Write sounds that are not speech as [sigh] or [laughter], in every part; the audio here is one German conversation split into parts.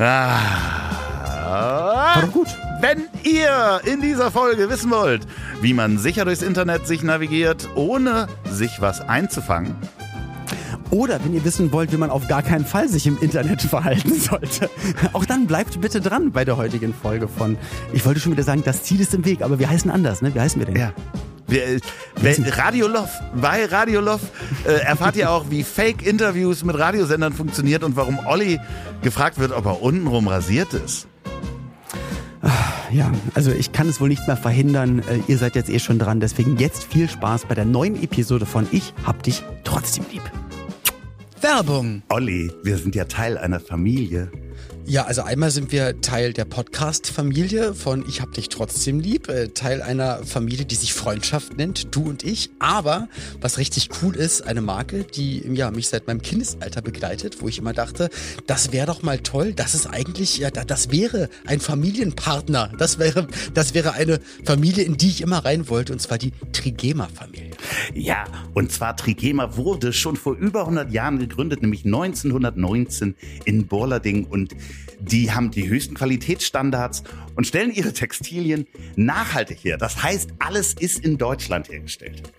Ah. War doch gut. Wenn ihr in dieser Folge wissen wollt, wie man sicher durchs Internet sich navigiert, ohne sich was einzufangen, oder wenn ihr wissen wollt, wie man auf gar keinen Fall sich im Internet [laughs] verhalten sollte. Auch dann bleibt bitte dran bei der heutigen Folge von. Ich wollte schon wieder sagen, das Ziel ist im Weg, aber wir heißen anders, ne? Wie heißen wir denn? Ja. Wir, Radio Love, bei Radio Love äh, erfahrt ihr auch, wie Fake-Interviews mit Radiosendern funktioniert und warum Olli gefragt wird, ob er untenrum rasiert ist. Ja, also ich kann es wohl nicht mehr verhindern. Äh, ihr seid jetzt eh schon dran. Deswegen jetzt viel Spaß bei der neuen Episode von Ich hab dich trotzdem lieb. Werbung. Olli, wir sind ja Teil einer Familie. Ja, also einmal sind wir Teil der Podcast-Familie von Ich hab dich trotzdem lieb, äh, Teil einer Familie, die sich Freundschaft nennt, du und ich. Aber was richtig cool ist, eine Marke, die ja, mich seit meinem Kindesalter begleitet, wo ich immer dachte, das wäre doch mal toll, das ist eigentlich, ja, das wäre ein Familienpartner. Das wäre, das wäre eine Familie, in die ich immer rein wollte, und zwar die Trigema-Familie. Ja, und zwar Trigema wurde schon vor über 100 Jahren gegründet, nämlich 1919 in Borlading und die haben die höchsten Qualitätsstandards und stellen ihre Textilien nachhaltig her. Das heißt, alles ist in Deutschland hergestellt.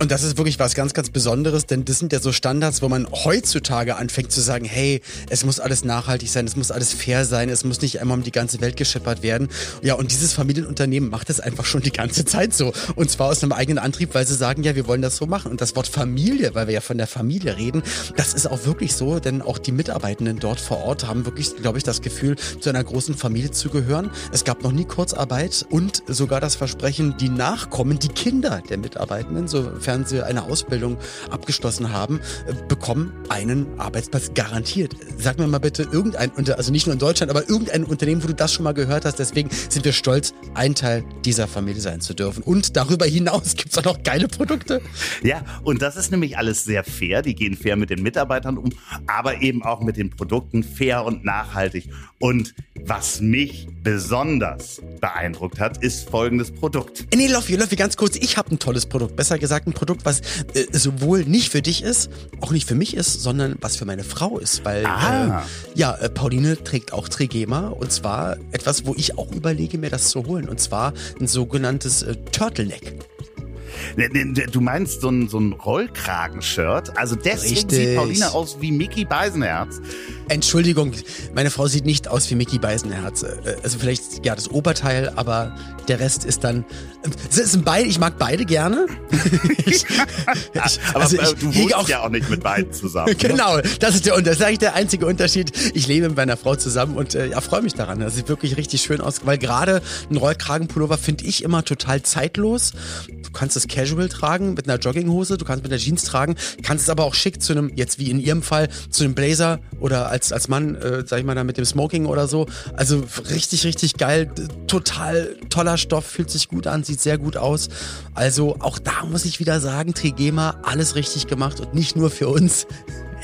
Und das ist wirklich was ganz, ganz Besonderes, denn das sind ja so Standards, wo man heutzutage anfängt zu sagen, hey, es muss alles nachhaltig sein, es muss alles fair sein, es muss nicht einmal um die ganze Welt geschippert werden. Ja, und dieses Familienunternehmen macht das einfach schon die ganze Zeit so. Und zwar aus einem eigenen Antrieb, weil sie sagen, ja, wir wollen das so machen. Und das Wort Familie, weil wir ja von der Familie reden, das ist auch wirklich so, denn auch die Mitarbeitenden dort vor Ort haben wirklich, glaube ich, das Gefühl, zu einer großen Familie zu gehören. Es gab noch nie Kurzarbeit und sogar das Versprechen, die Nachkommen, die Kinder der Mitarbeitenden, so sie eine Ausbildung abgeschlossen haben, bekommen einen Arbeitsplatz garantiert. Sag mir mal bitte irgendein, also nicht nur in Deutschland, aber irgendein Unternehmen, wo du das schon mal gehört hast. Deswegen sind wir stolz, ein Teil dieser Familie sein zu dürfen. Und darüber hinaus gibt es auch noch geile Produkte. Ja, und das ist nämlich alles sehr fair. Die gehen fair mit den Mitarbeitern um, aber eben auch mit den Produkten fair und nachhaltig. Und was mich besonders beeindruckt hat, ist folgendes Produkt. Nee, Loffi, Loffi, ganz kurz. Ich habe ein tolles Produkt. Besser gesagt, ein Produkt, was äh, sowohl nicht für dich ist, auch nicht für mich ist, sondern was für meine Frau ist. Weil, äh, ja, äh, Pauline trägt auch Trigema. Und zwar etwas, wo ich auch überlege, mir das zu holen. Und zwar ein sogenanntes äh, Turtleneck. Du meinst so ein, so ein Rollkragenshirt? Also deswegen Richtig. sieht Pauline aus wie Mickey Beisenherz. Entschuldigung, meine Frau sieht nicht aus wie Mickey Beisenherz. Äh, also vielleicht ja das Oberteil, aber der Rest ist dann. Es sind beide, ich mag beide gerne. [laughs] ich, aber also ich du wohnst auch, ja auch nicht mit beiden zusammen. Ne? genau, das ist der das ist eigentlich der einzige Unterschied. Ich lebe mit meiner Frau zusammen und äh, ja, freue mich daran. Das sieht wirklich richtig schön aus, weil gerade ein Rollkragenpullover finde ich immer total zeitlos. Du kannst es casual tragen mit einer Jogginghose, du kannst mit einer Jeans tragen, kannst es aber auch schick zu einem, jetzt wie in ihrem Fall, zu einem Blazer oder als, als Mann, äh, sag ich mal, da mit dem Smoking oder so. Also richtig, richtig geil. Total toller Stoff, fühlt sich gut an, sieht sehr gut aus. Also auch da muss ich wieder sagen, Trigema, alles richtig gemacht und nicht nur für uns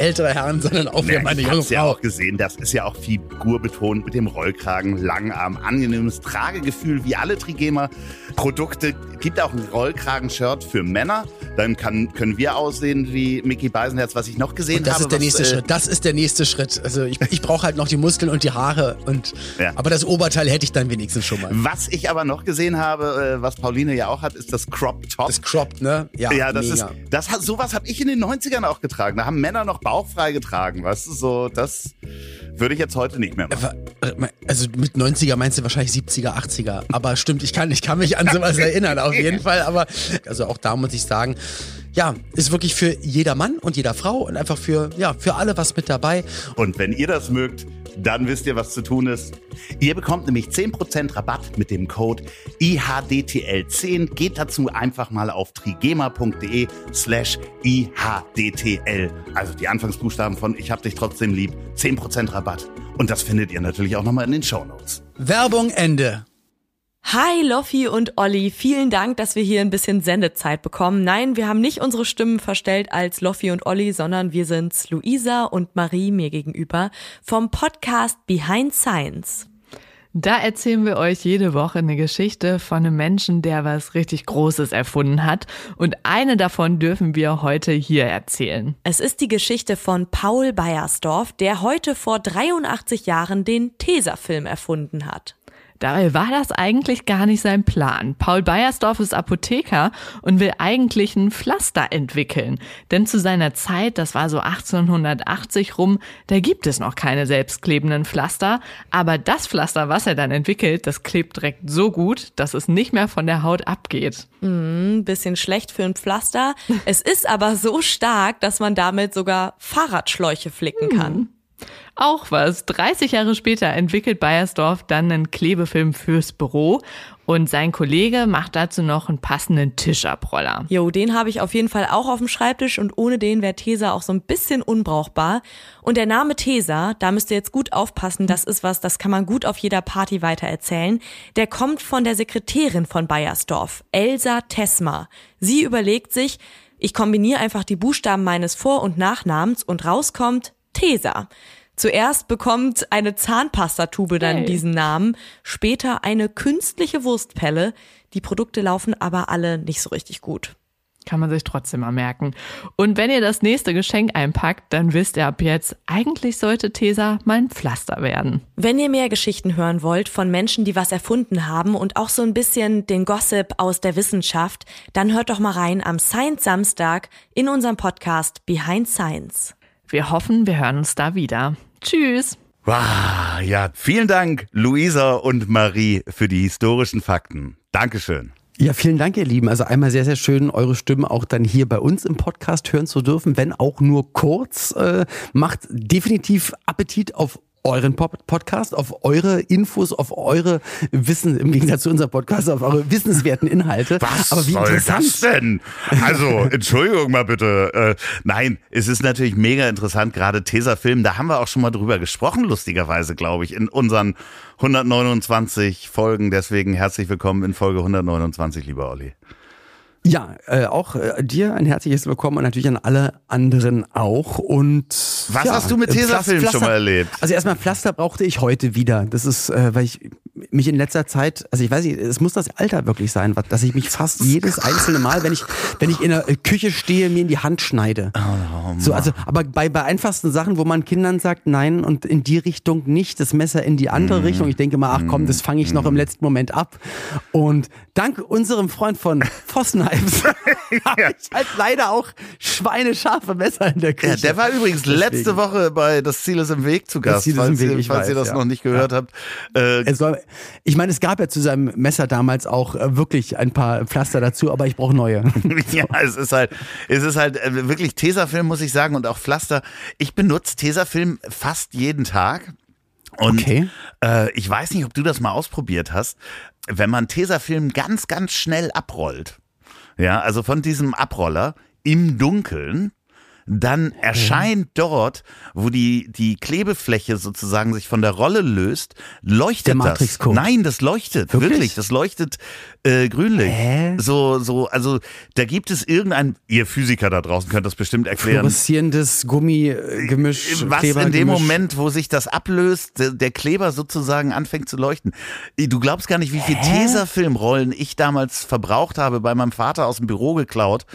ältere Herren, sondern auch für meine junge Frau. Ja auch gesehen, das ist ja auch figurbetont mit dem Rollkragen, Langarm, angenehmes Tragegefühl wie alle Trigema-Produkte. Gibt auch ein Rollkragen-Shirt für Männer. Dann kann, können wir aussehen wie Mickey Beisenherz, was ich noch gesehen und das habe. Das ist der was, nächste äh, Schritt. Das ist der nächste Schritt. Also ich, ich brauche halt noch die Muskeln und die Haare und ja. aber das Oberteil hätte ich dann wenigstens schon mal. Was ich aber noch gesehen habe, äh, was Pauline ja auch hat, ist das Crop Top. Das Crop, ne? Ja, ja das mega. ist das sowas habe ich in den 90ern auch getragen. Da haben Männer noch bauchfrei getragen, weißt du, so, das würde ich jetzt heute nicht mehr machen. Äh, also mit 90er meinst du wahrscheinlich 70er, 80er. Aber stimmt, ich kann, ich kann mich an sowas [laughs] erinnern, auf jeden Fall. Aber also auch da muss ich sagen, ja, ist wirklich für jeder Mann und jeder Frau und einfach für, ja, für alle was mit dabei. Und wenn ihr das mögt, dann wisst ihr, was zu tun ist. Ihr bekommt nämlich 10% Rabatt mit dem Code IHDTL10. Geht dazu einfach mal auf trigema.de slash IHDTL. Also die Anfangsbuchstaben von Ich hab dich trotzdem lieb. 10% Rabatt. Und das findet ihr natürlich auch nochmal in den Show Notes. Werbung Ende. Hi Loffi und Olli, vielen Dank, dass wir hier ein bisschen Sendezeit bekommen. Nein, wir haben nicht unsere Stimmen verstellt als Loffi und Olli, sondern wir sind's Luisa und Marie mir gegenüber vom Podcast Behind Science. Da erzählen wir euch jede Woche eine Geschichte von einem Menschen, der was richtig Großes erfunden hat. Und eine davon dürfen wir heute hier erzählen. Es ist die Geschichte von Paul Beiersdorf, der heute vor 83 Jahren den Tesafilm erfunden hat. Dabei war das eigentlich gar nicht sein Plan. Paul Beiersdorf ist Apotheker und will eigentlich ein Pflaster entwickeln. Denn zu seiner Zeit, das war so 1880 rum, da gibt es noch keine selbstklebenden Pflaster. Aber das Pflaster, was er dann entwickelt, das klebt direkt so gut, dass es nicht mehr von der Haut abgeht. Mm, bisschen schlecht für ein Pflaster. [laughs] es ist aber so stark, dass man damit sogar Fahrradschläuche flicken kann. Auch was. 30 Jahre später entwickelt Bayersdorf dann einen Klebefilm fürs Büro und sein Kollege macht dazu noch einen passenden Tischabroller. Jo, den habe ich auf jeden Fall auch auf dem Schreibtisch und ohne den wäre Tesa auch so ein bisschen unbrauchbar. Und der Name Tesa, da müsst ihr jetzt gut aufpassen, das ist was, das kann man gut auf jeder Party weitererzählen. Der kommt von der Sekretärin von Bayersdorf, Elsa Tesma. Sie überlegt sich, ich kombiniere einfach die Buchstaben meines Vor- und Nachnamens und rauskommt Tesa. Zuerst bekommt eine Zahnpastatube dann hey. diesen Namen, später eine künstliche Wurstpelle. Die Produkte laufen aber alle nicht so richtig gut. Kann man sich trotzdem mal merken. Und wenn ihr das nächste Geschenk einpackt, dann wisst ihr ab jetzt, eigentlich sollte Tesa mal ein Pflaster werden. Wenn ihr mehr Geschichten hören wollt von Menschen, die was erfunden haben und auch so ein bisschen den Gossip aus der Wissenschaft, dann hört doch mal rein am Science Samstag in unserem Podcast Behind Science. Wir hoffen, wir hören uns da wieder. Tschüss. Wow, ja, vielen Dank, Luisa und Marie, für die historischen Fakten. Dankeschön. Ja, vielen Dank, ihr Lieben. Also einmal sehr, sehr schön, eure Stimme auch dann hier bei uns im Podcast hören zu dürfen, wenn auch nur kurz. Äh, macht definitiv Appetit auf euren Podcast, auf eure Infos, auf eure Wissen, im Gegensatz zu unserem Podcast, auf eure wissenswerten Inhalte. [laughs] Was Aber wie soll interessant. das denn? Also, Entschuldigung mal bitte. Äh, nein, es ist natürlich mega interessant, gerade Tesafilm, da haben wir auch schon mal drüber gesprochen, lustigerweise, glaube ich, in unseren 129 Folgen. Deswegen herzlich willkommen in Folge 129, lieber Olli. Ja, äh, auch äh, dir ein herzliches Willkommen und natürlich an alle anderen auch. Und was ja, hast du mit Tesafilm schon mal erlebt? Also erstmal Pflaster brauchte ich heute wieder. Das ist, äh, weil ich mich in letzter Zeit, also ich weiß nicht, es muss das Alter wirklich sein, dass ich mich fast jedes einzelne Mal, wenn ich, wenn ich in der Küche stehe, mir in die Hand schneide. Oh, so, also, aber bei, bei einfachsten Sachen, wo man Kindern sagt, nein, und in die Richtung nicht, das Messer in die andere mm. Richtung. Ich denke mal, ach komm, das fange ich mm. noch im mhm. letzten Moment ab. Und dank unserem Freund von Fossenheims [laughs] habe ich halt leider auch schweinescharfe Messer in der Küche. Ja, der war übrigens Deswegen. letzte Woche bei Das Ziel ist im Weg zu Gast, das Ziel falls, ist im Weg, ihr, falls weiß, ihr das ja. noch nicht gehört ja. habt. Äh, soll, ich meine, es gab ja zu seinem Messer damals auch äh, wirklich ein paar Pflaster dazu, aber ich brauche neue. [laughs] ja, es ist halt, es ist halt äh, wirklich Tesafilm, muss ich sagen, und auch Pflaster. Ich benutze Tesafilm fast jeden Tag. Und okay. äh, ich weiß nicht, ob du das mal ausprobiert hast. Wenn man Tesafilm ganz, ganz schnell abrollt, ja, also von diesem Abroller im Dunkeln, dann erscheint dort, wo die, die Klebefläche sozusagen sich von der Rolle löst, leuchtet der das. Nein, das leuchtet, wirklich, wirklich das leuchtet äh, grünlich. Hä? So, so, also da gibt es irgendein, ihr Physiker da draußen könnt das bestimmt erklären. Fluoreszierendes Gummigemisch. Was Kleber, in dem Moment, wo sich das ablöst, der Kleber sozusagen anfängt zu leuchten. Du glaubst gar nicht, wie viel Tesafilmrollen ich damals verbraucht habe, bei meinem Vater aus dem Büro geklaut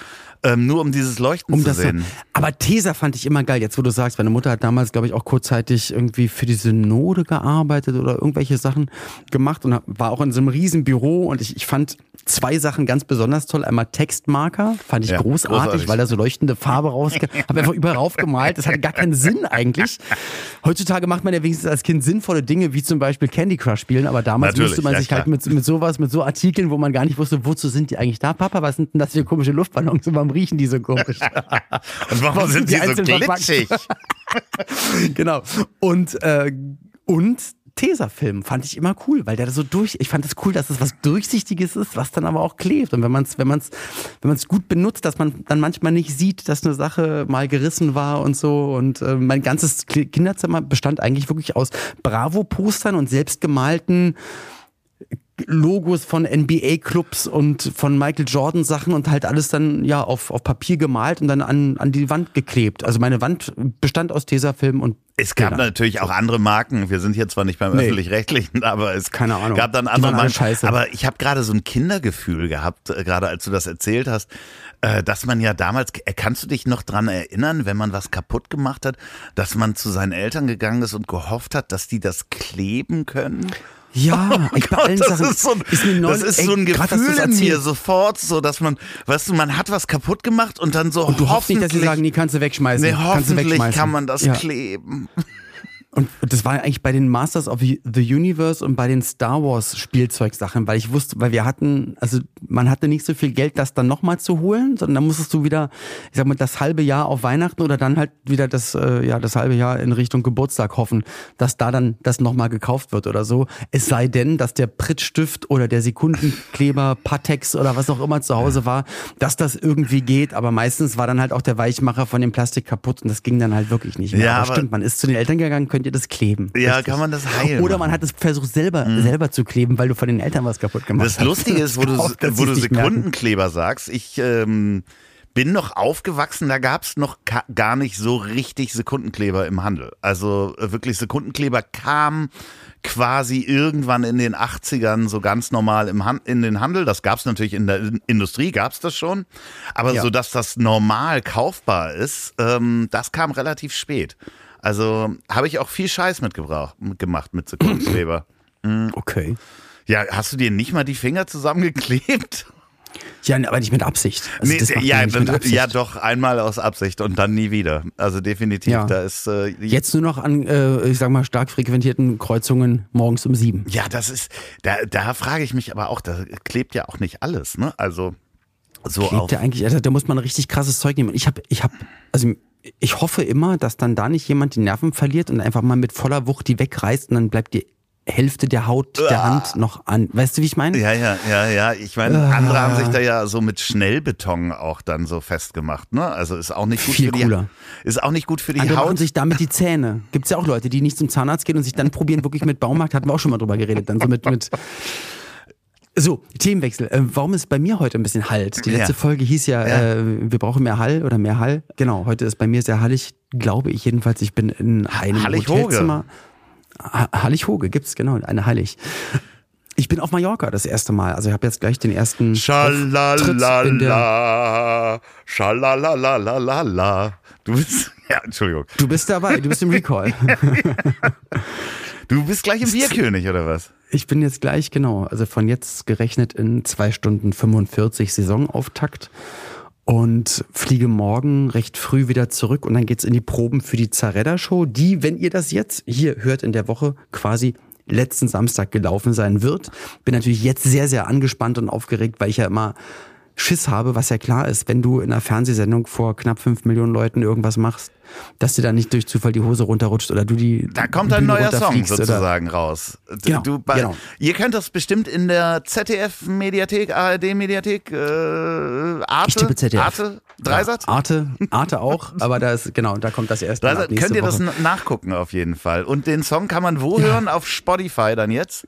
ähm, nur um dieses Leuchten um zu sehen. So. Aber Tesa fand ich immer geil. Jetzt, wo du sagst, meine Mutter hat damals, glaube ich, auch kurzzeitig irgendwie für die Synode gearbeitet oder irgendwelche Sachen gemacht und war auch in so einem riesen Büro und ich, ich fand zwei Sachen ganz besonders toll. Einmal Textmarker, fand ich ja, großartig, großartig, weil da so leuchtende Farbe rauskam. [laughs] Habe einfach überall raufgemalt. Das hatte gar keinen Sinn eigentlich. Heutzutage macht man ja wenigstens als Kind sinnvolle Dinge, wie zum Beispiel Candy Crush spielen, aber damals Natürlich, musste man ja, sich halt klar. halt mit, mit sowas, mit so Artikeln, wo man gar nicht wusste, wozu sind die eigentlich da? Papa, was sind denn das für komische Luftballons? Und warum riechen die so komisch? [laughs] Und warum sind die, die so glitschig? [laughs] genau. Und, äh, und Tesafilm fand ich immer cool, weil der so durch, ich fand es das cool, dass es was Durchsichtiges ist, was dann aber auch klebt. Und wenn man es, wenn man es, wenn man es gut benutzt, dass man dann manchmal nicht sieht, dass eine Sache mal gerissen war und so. Und äh, mein ganzes Kinderzimmer bestand eigentlich wirklich aus Bravo-Postern und selbstgemalten Logos von NBA-Clubs und von Michael Jordan Sachen und halt alles dann ja auf, auf Papier gemalt und dann an, an die Wand geklebt. Also meine Wand bestand aus Tesafilm und Es gab Bilder. natürlich auch andere Marken. Wir sind hier zwar nicht beim Nee. öffentlich-rechtlichen, aber es Keine Ahnung. gab dann andere Marken. scheiße. Aber ich habe gerade so ein Kindergefühl gehabt, äh, gerade als du das erzählt hast, äh, dass man ja damals, äh, kannst du dich noch dran erinnern, wenn man was kaputt gemacht hat, dass man zu seinen Eltern gegangen ist und gehofft hat, dass die das kleben können? Ja, ich bei allen Oh das Sachen ist so ein, ist mir das neulich- ist ey, so ein grad, Gefühl du's in mir sofort, so dass man, weißt du, man hat was kaputt gemacht und dann so Und du hoffst nicht, dass sie hoffentlich- sagen, die kannst du wegschmeißen. Nee, hoffentlich kann man das ja. kleben. Und das war eigentlich bei den Masters of the Universe und bei den Star Wars Spielzeugsachen, weil ich wusste, weil wir hatten, also man hatte nicht so viel Geld, das dann nochmal zu holen, sondern dann musstest du wieder, ich sag mal, das halbe Jahr auf Weihnachten oder dann halt wieder das, äh, ja, das halbe Jahr in Richtung Geburtstag hoffen, dass da dann das nochmal gekauft wird oder so. Es sei denn, dass der Prittstift oder der Sekundenkleber, Patex oder was auch immer zu Hause war, dass das irgendwie geht, aber meistens war dann halt auch der Weichmacher von dem Plastik kaputt und das ging dann halt wirklich nicht mehr. Ja, aber aber- stimmt, man ist zu den Eltern gegangen, könnt ihr das kleben. Ja, Richtig. kann man das heilen Oder man hat es versucht selber, selber zu kleben, weil du von den Eltern was kaputt gemacht Das hast. Lustige ist, wo du, Auch, wo du nicht merken. Sekundenkleber sagst, ich ähm, bin noch aufgewachsen, da gab's noch ka- gar nicht so richtig Sekundenkleber im Handel. Also äh, wirklich Sekundenkleber kam quasi irgendwann in den 80ern so ganz normal im Han in den Handel. Das gab's natürlich in der In- Industrie, gab's das schon. Aber Ja. so, dass das normal kaufbar ist, ähm, das kam relativ spät. Also habe ich auch viel Scheiß mitgebracht, gemacht mit Sekundenkleber. [clears throat] Okay. Ja, hast du dir nicht mal die Finger zusammengeklebt? Ja, aber nicht mit Absicht. Also Nee, ja, mit Absicht. ja, doch, einmal aus Absicht und dann nie wieder. Also definitiv, Ja. da ist äh, Jetzt nur noch an, äh, ich sag mal, stark frequentierten Kreuzungen morgens um sieben. Ja, das ist, da, da frage ich mich aber auch, da klebt ja auch nicht alles, ne? Also so auf. Klebt ja eigentlich, also da muss man richtig krasses Zeug nehmen. Und ich habe, ich habe, also ich hoffe immer, dass dann da nicht jemand die Nerven verliert und einfach mal mit voller Wucht die wegreißt und dann bleibt die Hälfte der Haut der Hand noch an. Weißt du, wie ich meine? Ja, ja, ja, ja. Ich meine, Ah. andere haben sich da ja so mit Schnellbeton auch dann so festgemacht, ne? Also ist auch nicht gut Viel für die cooler. Ist auch nicht gut für die Andere machen Haut. sich damit die Zähne. Gibt's ja auch Leute, die nicht zum Zahnarzt gehen und sich dann probieren, wirklich mit Baumarkt, hatten wir auch schon mal drüber geredet, dann so mit, mit so, Themenwechsel. Äh, warum ist bei mir heute ein bisschen Halt? Die letzte Ja. Folge hieß ja, Ja. Äh, wir brauchen mehr Hall oder mehr Hall. Genau, heute ist bei mir sehr hallig, glaube ich jedenfalls. Ich bin in einem Hallig-Hoge. Hotelzimmer. Ha- Hallig-Hoge gibt's, genau, eine Hallig. Ich bin auf Mallorca das erste Mal. Also ich habe jetzt gleich den ersten Schalalala, schalalalala. Du bist, [laughs] ja, Entschuldigung. Du bist dabei, du bist im Recall. [laughs] [laughs] Du bist gleich im Bierkönig, oder was? Ich bin jetzt gleich, genau, also von jetzt gerechnet in zwei Stunden 45 Saisonauftakt und fliege morgen recht früh wieder zurück und dann geht's in die Proben für die Zareda-Show, die, wenn ihr das jetzt hier hört in der Woche, quasi letzten Samstag gelaufen sein wird. Bin natürlich jetzt sehr, sehr angespannt und aufgeregt, weil ich ja immer Schiss habe, was ja klar ist, wenn du in einer Fernsehsendung vor knapp fünf Millionen Leuten irgendwas machst, dass dir da nicht durch Zufall die Hose runterrutscht oder du die Da kommt ein neuer Song runterfliegst oder- sozusagen raus. Genau, du, genau. Ihr könnt das bestimmt in der ZDF-Mediathek, ARD-Mediathek, äh, Arte, Ich tippe ZDF. Arte, Dreisatz? Arte, Arte auch, [laughs] aber da ist, genau, da kommt das erste Mal Dreisatz, könnt ihr das Woche. n- nachgucken auf jeden Fall. Und den Song kann man wo hören? Auf Spotify dann jetzt?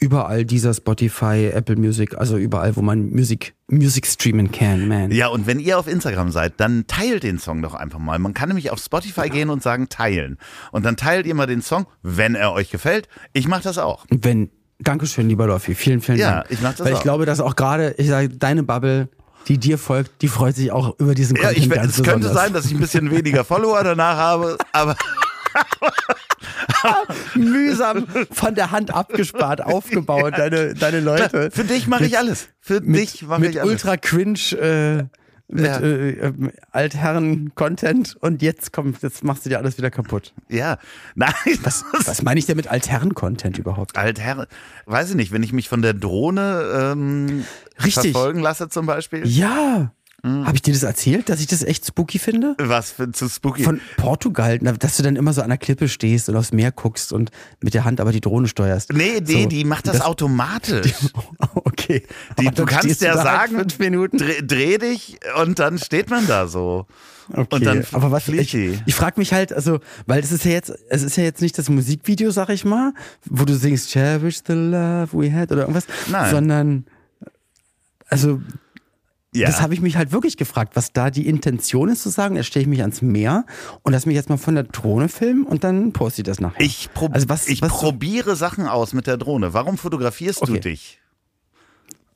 Überall dieser Spotify, Apple Music, also überall, wo man Musik, Music streamen kann, man. Ja, und wenn ihr auf Instagram seid, dann teilt den Song doch einfach mal. Man kann nämlich auf Spotify gehen und sagen teilen. Und dann teilt ihr mal den Song, wenn er euch gefällt. Ich mache das auch. Wenn, Dankeschön, lieber Dorfi, vielen, vielen Ja, Dank. ich mach das Weil auch. ich glaube, dass auch gerade, ich sage, deine Bubble, die dir folgt, die freut sich auch über diesen Ja, Content ich, ganz es könnte besonders. sein, dass ich ein bisschen weniger Follower danach habe, aber [laughs] [laughs] mühsam von der Hand abgespart, aufgebaut, deine, deine Leute. für dich mache ich alles. Für dich mache mit ich alles. ultra cringe äh, mit Ja. äh, äh, Altherren-Content und jetzt kommt, jetzt machst du dir alles wieder kaputt. Ja, nein, [laughs] das Was meine ich denn mit Altherren-Content überhaupt? Altherren, weiß ich nicht, wenn ich mich von der Drohne ähm, Richtig. verfolgen lasse zum Beispiel. Ja. Mhm. Habe ich dir das erzählt, dass ich das echt spooky finde? Was für zu spooky. Von Portugal, dass du dann immer so an der Klippe stehst und aufs Meer guckst und mit der Hand aber die Drohne steuerst. nee, nee, So, die macht das, das- automatisch. [laughs] Okay. Die, du kannst ja halt sagen, Fünf Minuten. Dreh, dreh dich und dann steht man da so. Okay, Und dann aber was ich, die. ich frage mich halt, also, weil es ist ja jetzt, es ist ja jetzt nicht das Musikvideo, sag ich mal, wo du singst Cherish the love we had oder irgendwas, Nein. sondern also Ja. das habe ich mich halt wirklich gefragt, was da die Intention ist zu sagen, jetzt stelle ich mich ans Meer und lass mich jetzt mal von der Drohne filmen und dann poste ich das nachher. Ich, prob Also was- ich was- probiere Sachen aus mit der Drohne. Warum fotografierst du Okay. dich?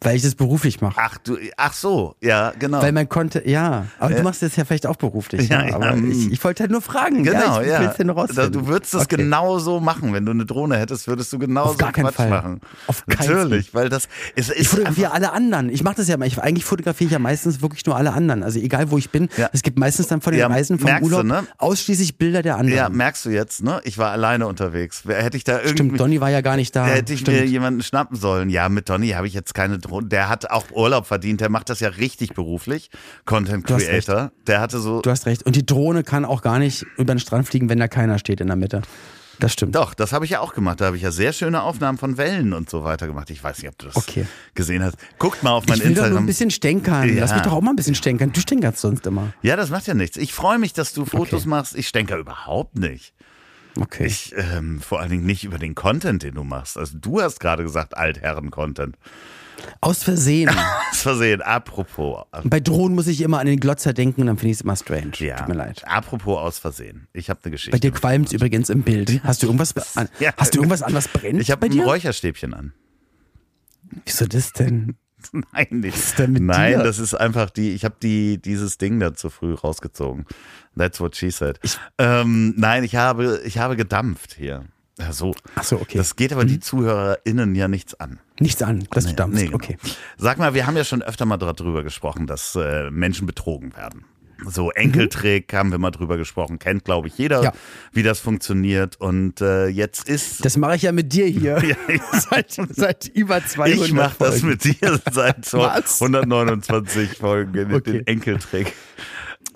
Weil ich das beruflich mache. Ach, du, ach so, ja, genau. Weil man konnte, ja, aber du machst das ja vielleicht auch beruflich. Ja, ne? ja, aber mm. ich, ich wollte halt nur fragen. Genau, ja. Ich ja. ja Da, du würdest das Okay. genau so machen. Wenn du eine Drohne hättest, würdest du genau Auf so gar keinen Quatsch Fall. machen. Auf keinen Natürlich, weil das Ich ist fotografiere alle anderen. Ich mache das ja mal. Ich, eigentlich fotografiere ich ja meistens wirklich nur alle anderen. Also egal wo ich bin. Ja. Es gibt meistens dann von den Ja, Reisen vom merkst du, Urlaub ne? ausschließlich Bilder der anderen. ja, merkst du jetzt, ne? Ich war alleine unterwegs. Wer- Hätte ich da irgendwie Stimmt, Donny war ja gar nicht da. hätte ich Stimmt. mir jemanden schnappen sollen. Ja, mit Donny habe ich jetzt keine Drohne. Der hat auch Urlaub verdient. Der macht das ja richtig beruflich. Content Du hast recht. Creator. Der hatte so Du hast recht. Und die Drohne kann auch gar nicht über den Strand fliegen, wenn da keiner steht in der Mitte. Das stimmt. Doch, das habe ich ja auch gemacht. Da habe ich ja sehr schöne Aufnahmen von Wellen und so weiter gemacht. Ich weiß nicht, ob du das Okay. gesehen hast. Guckt mal auf mein Ich will doch nur Instagram. ein bisschen stänkern. Lass Ja. mich doch auch mal ein bisschen stänkern. Du stänkerst sonst immer. ja, das macht ja nichts. Ich freue mich, dass du Fotos Okay. machst. Ich denke überhaupt nicht. Okay. Ich, ähm, vor allen Dingen nicht über den Content, den du machst. Also du hast gerade gesagt, Altherren-Content. Aus Versehen. [laughs] Aus Versehen, apropos. Bei Drohnen muss ich immer an den Glotzer denken und dann finde ich es immer strange. Ja, Tut mir leid. apropos aus Versehen. Ich habe eine Geschichte. Bei dir qualmt übrigens im Bild. Hast du irgendwas an? Ja. Hast du irgendwas an, was brennt? ich habe ein dir? Räucherstäbchen an. Wieso das denn? [laughs] Nein, nicht. ist denn mit Nein, dir? das ist einfach die, ich habe die, dieses Ding da zu früh rausgezogen. That's what she said. ähm, nein, ich habe, ich habe gedampft hier. Ja, so. Ach so, okay. Mhm. Das geht aber die ZuhörerInnen ja nichts an. Nichts an, dass du dampfst. Nee, genau. Okay. Sag mal, wir haben ja schon öfter mal darüber gesprochen, dass äh, Menschen betrogen werden. So Mhm. Enkeltrick haben wir mal drüber gesprochen, kennt glaube ich jeder, Ja. wie das funktioniert. Und äh, jetzt ist Das mache ich ja mit dir hier. [laughs] [laughs] seit, seit über 200 ich mache das mit dir seit so [laughs] Was? 129 Folgen Okay. den Enkeltrick.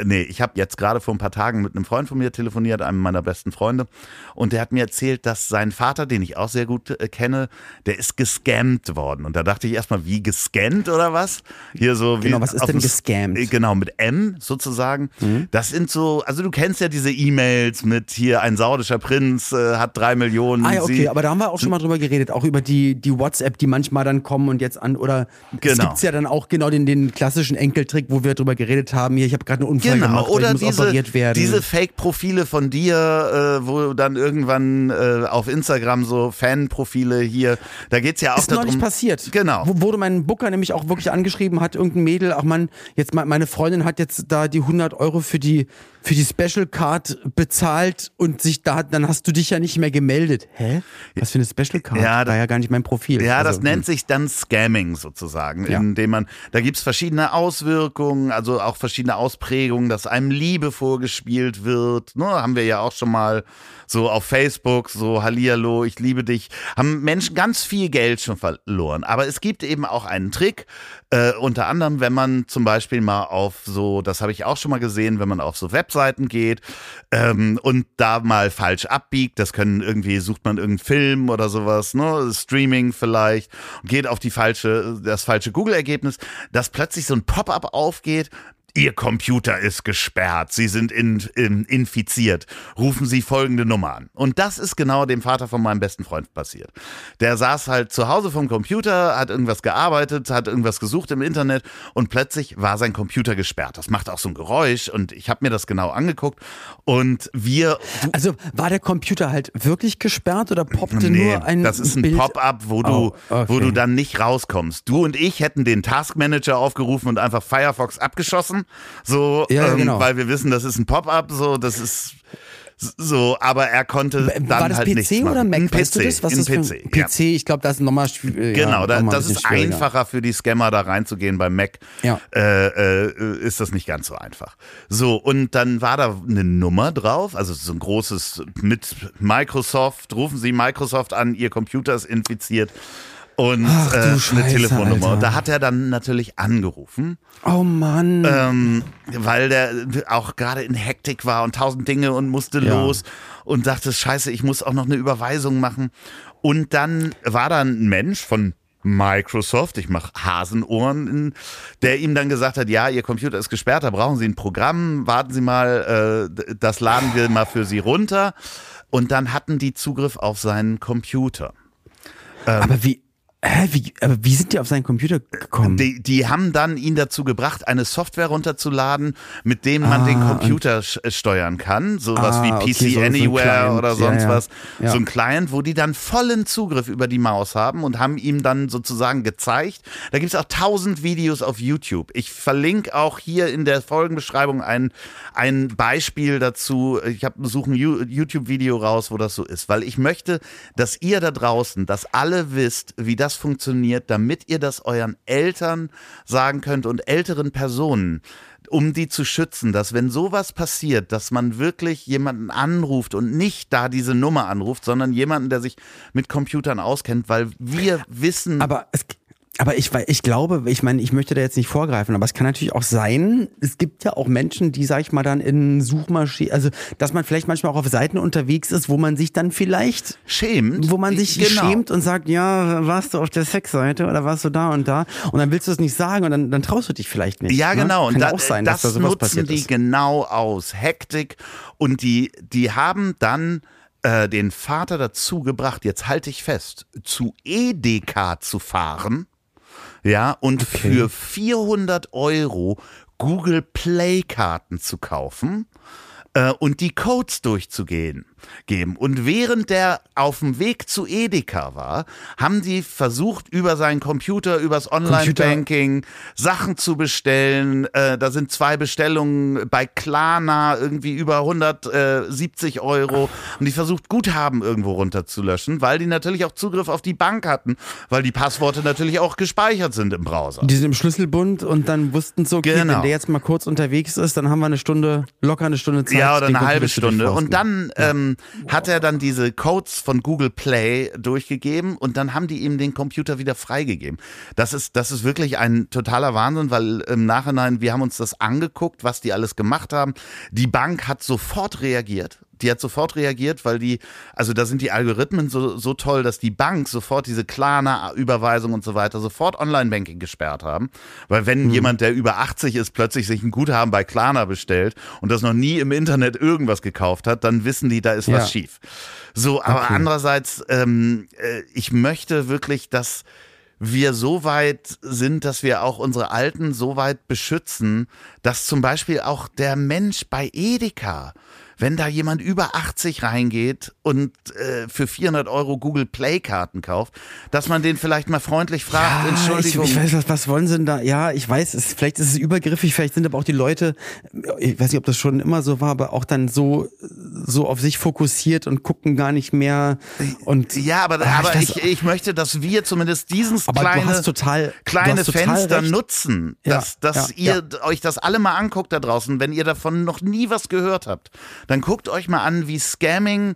Nee, ich habe jetzt gerade vor ein paar Tagen mit einem Freund von mir telefoniert, einem meiner besten Freunde, und der hat mir erzählt, dass sein Vater, den ich auch sehr gut äh, kenne, der ist gescammt worden. Und da dachte ich erstmal, wie gescannt oder was? Hier so wie Genau, was ist denn gescammt? Äh, Genau, mit M sozusagen. Mhm. Das sind so, also du kennst ja diese E-Mails mit hier ein saudischer Prinz äh, hat drei Millionen. Ah ja, okay, aber da haben wir auch schon mal drüber geredet, auch über die, die WhatsApp, die manchmal dann kommen und jetzt an, oder es Genau. gibt's ja dann auch genau den, den klassischen Enkeltrick, wo wir drüber geredet haben, hier, ich habe gerade einen Unfall Genau, gemacht, oder diese, diese Fake-Profile von dir, äh, wo dann irgendwann äh, auf Instagram so Fan-Profile hier, da geht's ja auch ist darum. neulich passiert. Genau. Wo wurde mein Booker nämlich auch wirklich angeschrieben, hat irgendein Mädel, ach man, jetzt me- meine Freundin hat jetzt da die 100 Euro für die für die Special Card bezahlt und sich da, dann hast du dich ja nicht mehr gemeldet. Hä? Was für eine Special Card? Ja, War ja gar nicht mein Profil. Ja, Also, das nennt sich dann Scamming sozusagen, Ja. indem man, da gibt's verschiedene Auswirkungen, also auch verschiedene Ausprägungen, dass einem Liebe vorgespielt wird. Ne, haben wir ja auch schon mal so auf Facebook, so Hallihallo, ich liebe dich, haben Menschen ganz viel Geld schon verloren. Aber es gibt eben auch einen Trick, äh, unter anderem, wenn man zum Beispiel mal auf so, das habe ich auch schon mal gesehen, wenn man auf so Webseiten geht ähm, und da mal falsch abbiegt, das können irgendwie, sucht man irgendeinen Film oder sowas, ne, Streaming vielleicht, geht auf die falsche, das falsche Google-Ergebnis, dass plötzlich so ein Pop-up aufgeht, Ihr Computer ist gesperrt, Sie sind in, in, infiziert. Rufen Sie folgende Nummer an. Und das ist genau dem Vater von meinem besten Freund passiert. Der saß halt zu Hause vom Computer, hat irgendwas gearbeitet, hat irgendwas gesucht im Internet und plötzlich war sein Computer gesperrt. Das macht auch so ein Geräusch und ich habe mir das genau angeguckt und wir, Also war der Computer halt wirklich gesperrt oder poppte Nee, nur ein das ist ein? Pop-up, wo du, Oh, okay. wo du dann nicht rauskommst. Du und ich hätten den Taskmanager aufgerufen und einfach Firefox abgeschossen, so, Ja, ja, ähm, genau. weil wir wissen, das ist ein Pop-up, so, das ist so, aber er konnte dann War das halt nichts PC oder Mac? Ein weißt PC, du das? Was ist PC, ein ja. PC? Ich glaube, das ist nochmal schwierig. Genau, ja, da, ein das ist einfacher für die Scammer da reinzugehen. Beim Mac Ja. äh, äh, ist das nicht ganz so einfach. So, und dann war da eine Nummer drauf, also so ein großes mit Microsoft. Rufen Sie Microsoft an, Ihr Computer ist infiziert. Und Ach äh, eine Scheiße, Telefonnummer. Und da hat er dann natürlich angerufen, Oh Mann. ähm, weil der auch gerade in Hektik war und tausend Dinge und musste Ja. los und dachte, scheiße, ich muss auch noch eine Überweisung machen. Und dann war da ein Mensch von Microsoft, ich mache Hasenohren, der ihm dann gesagt hat, ja, Ihr Computer ist gesperrt, da brauchen Sie ein Programm, warten Sie mal, äh, das laden wir mal für Sie runter. Und dann hatten die Zugriff auf seinen Computer. Aber wie, hä, wie, aber wie sind die auf seinen Computer gekommen? Die, die haben dann ihn dazu gebracht, eine Software runterzuladen, mit dem man Ah, den Computer äh, steuern kann. Sowas Ah, wie okay, PC so- so Anywhere Client. oder Ja, sonst ja. was. Ja. So ein Client, wo die dann vollen Zugriff über die Maus haben und haben ihm dann sozusagen gezeigt. Da gibt's auch tausend Videos auf YouTube. Ich verlinke auch hier in der Folgenbeschreibung ein, ein Beispiel dazu. Ich habe suche ein YouTube-Video raus, wo das so ist, weil ich möchte, dass ihr da draußen, dass alle wisst, wie das funktioniert, damit ihr das euren Eltern sagen könnt und älteren Personen, um die zu schützen, dass wenn sowas passiert, dass man wirklich jemanden anruft und nicht da diese Nummer anruft, sondern jemanden, der sich mit Computern auskennt, weil wir wissen, Aber es, aber ich, ich glaube, ich meine, ich möchte da jetzt nicht vorgreifen, aber es kann natürlich auch sein, es gibt ja auch Menschen, die, sag ich mal, dann in Suchmaschinen, also, dass man vielleicht manchmal auch auf Seiten unterwegs ist, wo man sich dann vielleicht, schämt, wo man sich Genau. schämt und sagt, ja, warst du auf der Sexseite oder warst du da und da und dann willst du es nicht sagen und dann, dann traust du dich vielleicht nicht. Ja, ne? genau. Kann Und da, auch sein, das dass da sowas nutzen passiert die ist. genau aus. Hektik. Und die, die haben dann äh, den Vater dazu gebracht, jetzt halte ich fest, zu Edeka zu fahren. Ja, und für 400 Euro Google Play Karten zu kaufen äh, und die Codes durchzugehen geben. Und während der auf dem Weg zu Edeka war, haben die versucht, über seinen Computer, übers Online-Banking Sachen zu bestellen. Äh, da sind zwei Bestellungen bei Klarna irgendwie über 170 Euro. Und die versucht, Guthaben irgendwo runterzulöschen, weil die natürlich auch Zugriff auf die Bank hatten, weil die Passworte natürlich auch gespeichert sind im Browser. Die sind im Schlüsselbund und dann wussten sie, okay, Genau. wenn der jetzt mal kurz unterwegs ist, dann haben wir eine Stunde, locker eine Stunde Zeit. Ja, oder eine halbe Stunde. Und dann ähm, hat er dann diese Codes von Google Play durchgegeben und dann haben die ihm den Computer wieder freigegeben. Das ist, das ist wirklich ein totaler Wahnsinn, weil im Nachhinein, wir haben uns das angeguckt, was die alles gemacht haben. Die Bank hat sofort reagiert. Die hat sofort reagiert, weil die, also da sind die Algorithmen so, so toll, dass die Bank sofort diese Klarna-Überweisung und so weiter sofort Online-Banking gesperrt haben. Weil wenn jemand, der über 80 ist, plötzlich sich ein Guthaben bei Klarna bestellt und das noch nie im Internet irgendwas gekauft hat, dann wissen die, da ist Ja. was schief. So, aber andererseits, ähm, äh, ich möchte wirklich, dass wir so weit sind, dass wir auch unsere Alten so weit beschützen, dass zum Beispiel auch der Mensch bei Edeka, wenn da jemand über 80 reingeht und äh, für 400 Euro Google Play Karten kauft, dass man den vielleicht mal freundlich fragt, Ja, Entschuldigung. Ich, ich weiß, was, was wollen sie denn da? Ja, ich weiß, es, vielleicht ist es übergriffig, vielleicht sind aber auch die Leute, ich weiß nicht, ob das schon immer so war, aber auch dann so, so auf sich fokussiert und gucken gar nicht mehr. Und ja, aber, Ah, aber ich, ich möchte, dass wir zumindest dieses kleine, total- kleine Fenster recht. nutzen, Ja, dass, dass ja, ihr euch das alle mal anguckt da draußen, wenn ihr davon noch nie was gehört habt. Dann guckt euch mal an, wie Scamming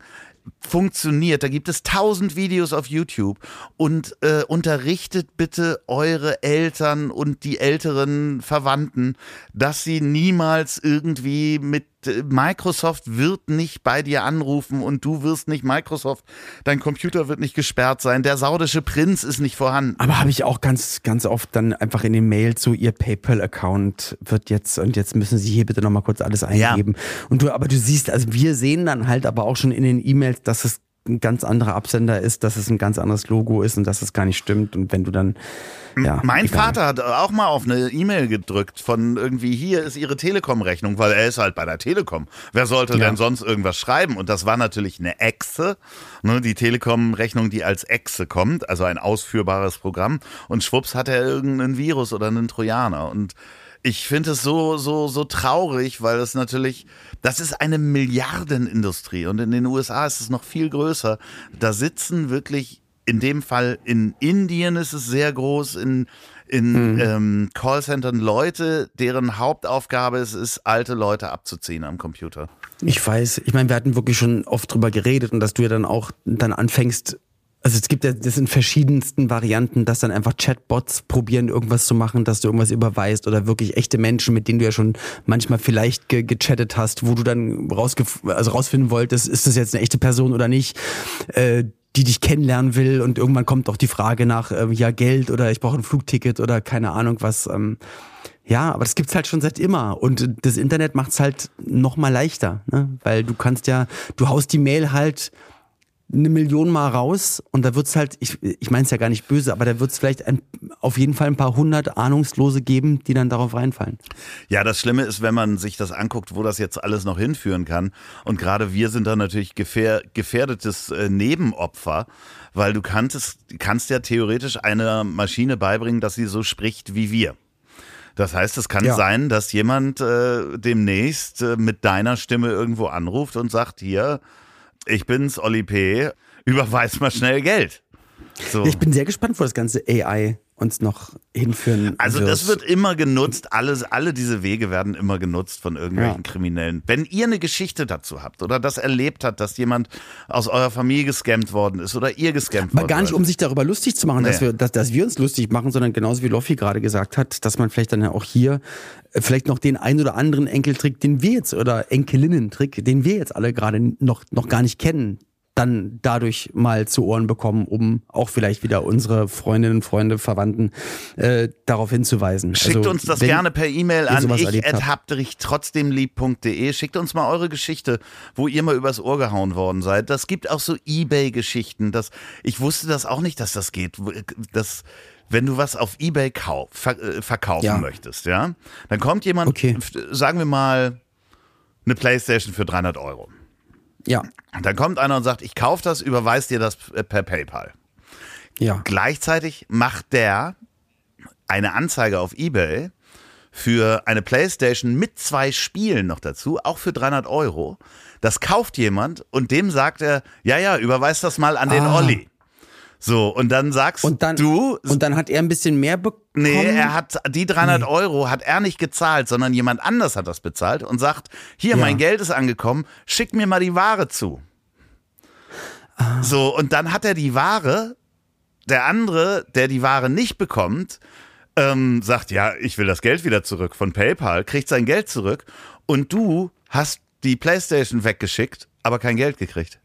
funktioniert. Da gibt es tausend Videos auf YouTube und äh, unterrichtet bitte eure Eltern und die älteren Verwandten, dass sie niemals irgendwie mit Microsoft wird nicht bei dir anrufen und du wirst nicht Microsoft, dein Computer wird nicht gesperrt sein, der saudische Prinz ist nicht vorhanden. Aber habe ich auch ganz, ganz oft dann einfach in den Mails so, ihr PayPal-Account wird jetzt und jetzt müssen Sie hier bitte nochmal kurz alles eingeben. Und du, aber du siehst, also wir sehen dann halt aber auch schon in den E-Mails, dass es ein ganz anderer Absender ist, dass es ein ganz anderes Logo ist und dass es gar nicht stimmt. Und wenn du dann, ja. Mein egal. Vater hat auch mal auf eine E-Mail gedrückt von irgendwie hier ist ihre Telekom-Rechnung, weil er ist halt bei der Telekom. Wer sollte Ja. denn sonst irgendwas schreiben? Und das war natürlich eine Exe, ne, die Telekom-Rechnung, die als Exe kommt, also ein ausführbares Programm. Und schwupps hat er irgendeinen Virus oder einen Trojaner. Und ich finde es so, so, so traurig, weil es natürlich, das ist eine Milliardenindustrie und in den USA ist es noch viel größer. Da sitzen wirklich, in dem Fall in Indien ist es sehr groß, in, in ähm, Callcentern Leute, deren Hauptaufgabe es ist, alte Leute abzuziehen am Computer. Ich weiß, ich meine, wir hatten wirklich schon oft drüber geredet und dass du ja dann auch dann anfängst, also es gibt ja das in verschiedensten Varianten, dass dann einfach Chatbots probieren, irgendwas zu machen, dass du irgendwas überweist oder wirklich echte Menschen, mit denen du ja schon manchmal vielleicht ge gechattet hast, wo du dann rausgef also rausfinden wolltest, ist das jetzt eine echte Person oder nicht, äh, die dich kennenlernen will und irgendwann kommt auch die Frage nach äh, ja Geld oder ich brauche ein Flugticket oder keine Ahnung was. Ähm, ja, aber das gibt's halt schon seit immer und das Internet macht's halt noch mal leichter, ne? weil du kannst ja, du haust die Mail halt eine Million Mal raus und da wird's halt, ich, ich meine es ja gar nicht böse, aber da wird's vielleicht ein, auf jeden Fall ein paar hundert Ahnungslose geben, die dann darauf reinfallen. Ja, das Schlimme ist, wenn man sich das anguckt, wo das jetzt alles noch hinführen kann. Und gerade wir sind da natürlich gefähr gefährdetes äh, Nebenopfer, weil du kannst, kannst ja theoretisch einer Maschine beibringen, dass sie so spricht wie wir. Das heißt, es kann Ja. sein, dass jemand äh, demnächst äh, mit deiner Stimme irgendwo anruft und sagt, hier, ich bin's, Olli P., überweis mal schnell Geld. So. Ich bin sehr gespannt, wo das ganze AI uns noch hinführen Also wird. das wird immer genutzt, alles, alle diese Wege werden immer genutzt von irgendwelchen Ja. Kriminellen. Wenn ihr eine Geschichte dazu habt oder das erlebt hat, dass jemand aus eurer Familie gescammt worden ist oder ihr gescammt Aber worden gar nicht, um sich darüber lustig zu machen, dass, Nee. wir, dass, dass wir uns lustig machen, sondern genauso wie Loffi gerade gesagt hat, dass man vielleicht dann ja auch hier äh, vielleicht noch den ein oder anderen Enkeltrick, den wir jetzt oder Enkelinnen-Trick, den wir jetzt alle gerade noch, noch gar nicht kennen, dann dadurch mal zu Ohren bekommen, um auch vielleicht wieder unsere Freundinnen, Freunde, Verwandten äh, darauf hinzuweisen. Schickt Also, uns das gerne per E-Mail an sowas ich erlebt habt. trotzdemlieb.de. Schickt uns mal eure Geschichte, wo ihr mal übers Ohr gehauen worden seid. Das gibt auch so Ebay-Geschichten. Das, ich wusste das auch nicht, dass das geht. Das, wenn du was auf Ebay kauf, äh, verkaufen Ja. möchtest, ja, dann kommt jemand, Okay. sagen wir mal, eine Playstation für 300 Euro. Ja, Dann kommt einer und sagt, ich kaufe das, überweis dir das per PayPal. ja. Gleichzeitig macht der eine Anzeige auf eBay für eine Playstation mit zwei Spielen noch dazu, auch für 300 Euro. Das kauft jemand und dem sagt er, ja, ja, überweis das mal an den Ah. Olli. So, und dann sagst Und dann, du, und dann hat er ein bisschen mehr bekommen. nee, er hat die 300 Euro hat er nicht gezahlt, sondern jemand anders hat das bezahlt und sagt, hier, Ja. mein Geld ist angekommen, schick mir mal die Ware zu. Ah. So, und dann hat er die Ware, der andere, der die Ware nicht bekommt, ähm, sagt, ja, ich will das Geld wieder zurück von PayPal, kriegt sein Geld zurück und du hast die Playstation weggeschickt, aber kein Geld gekriegt.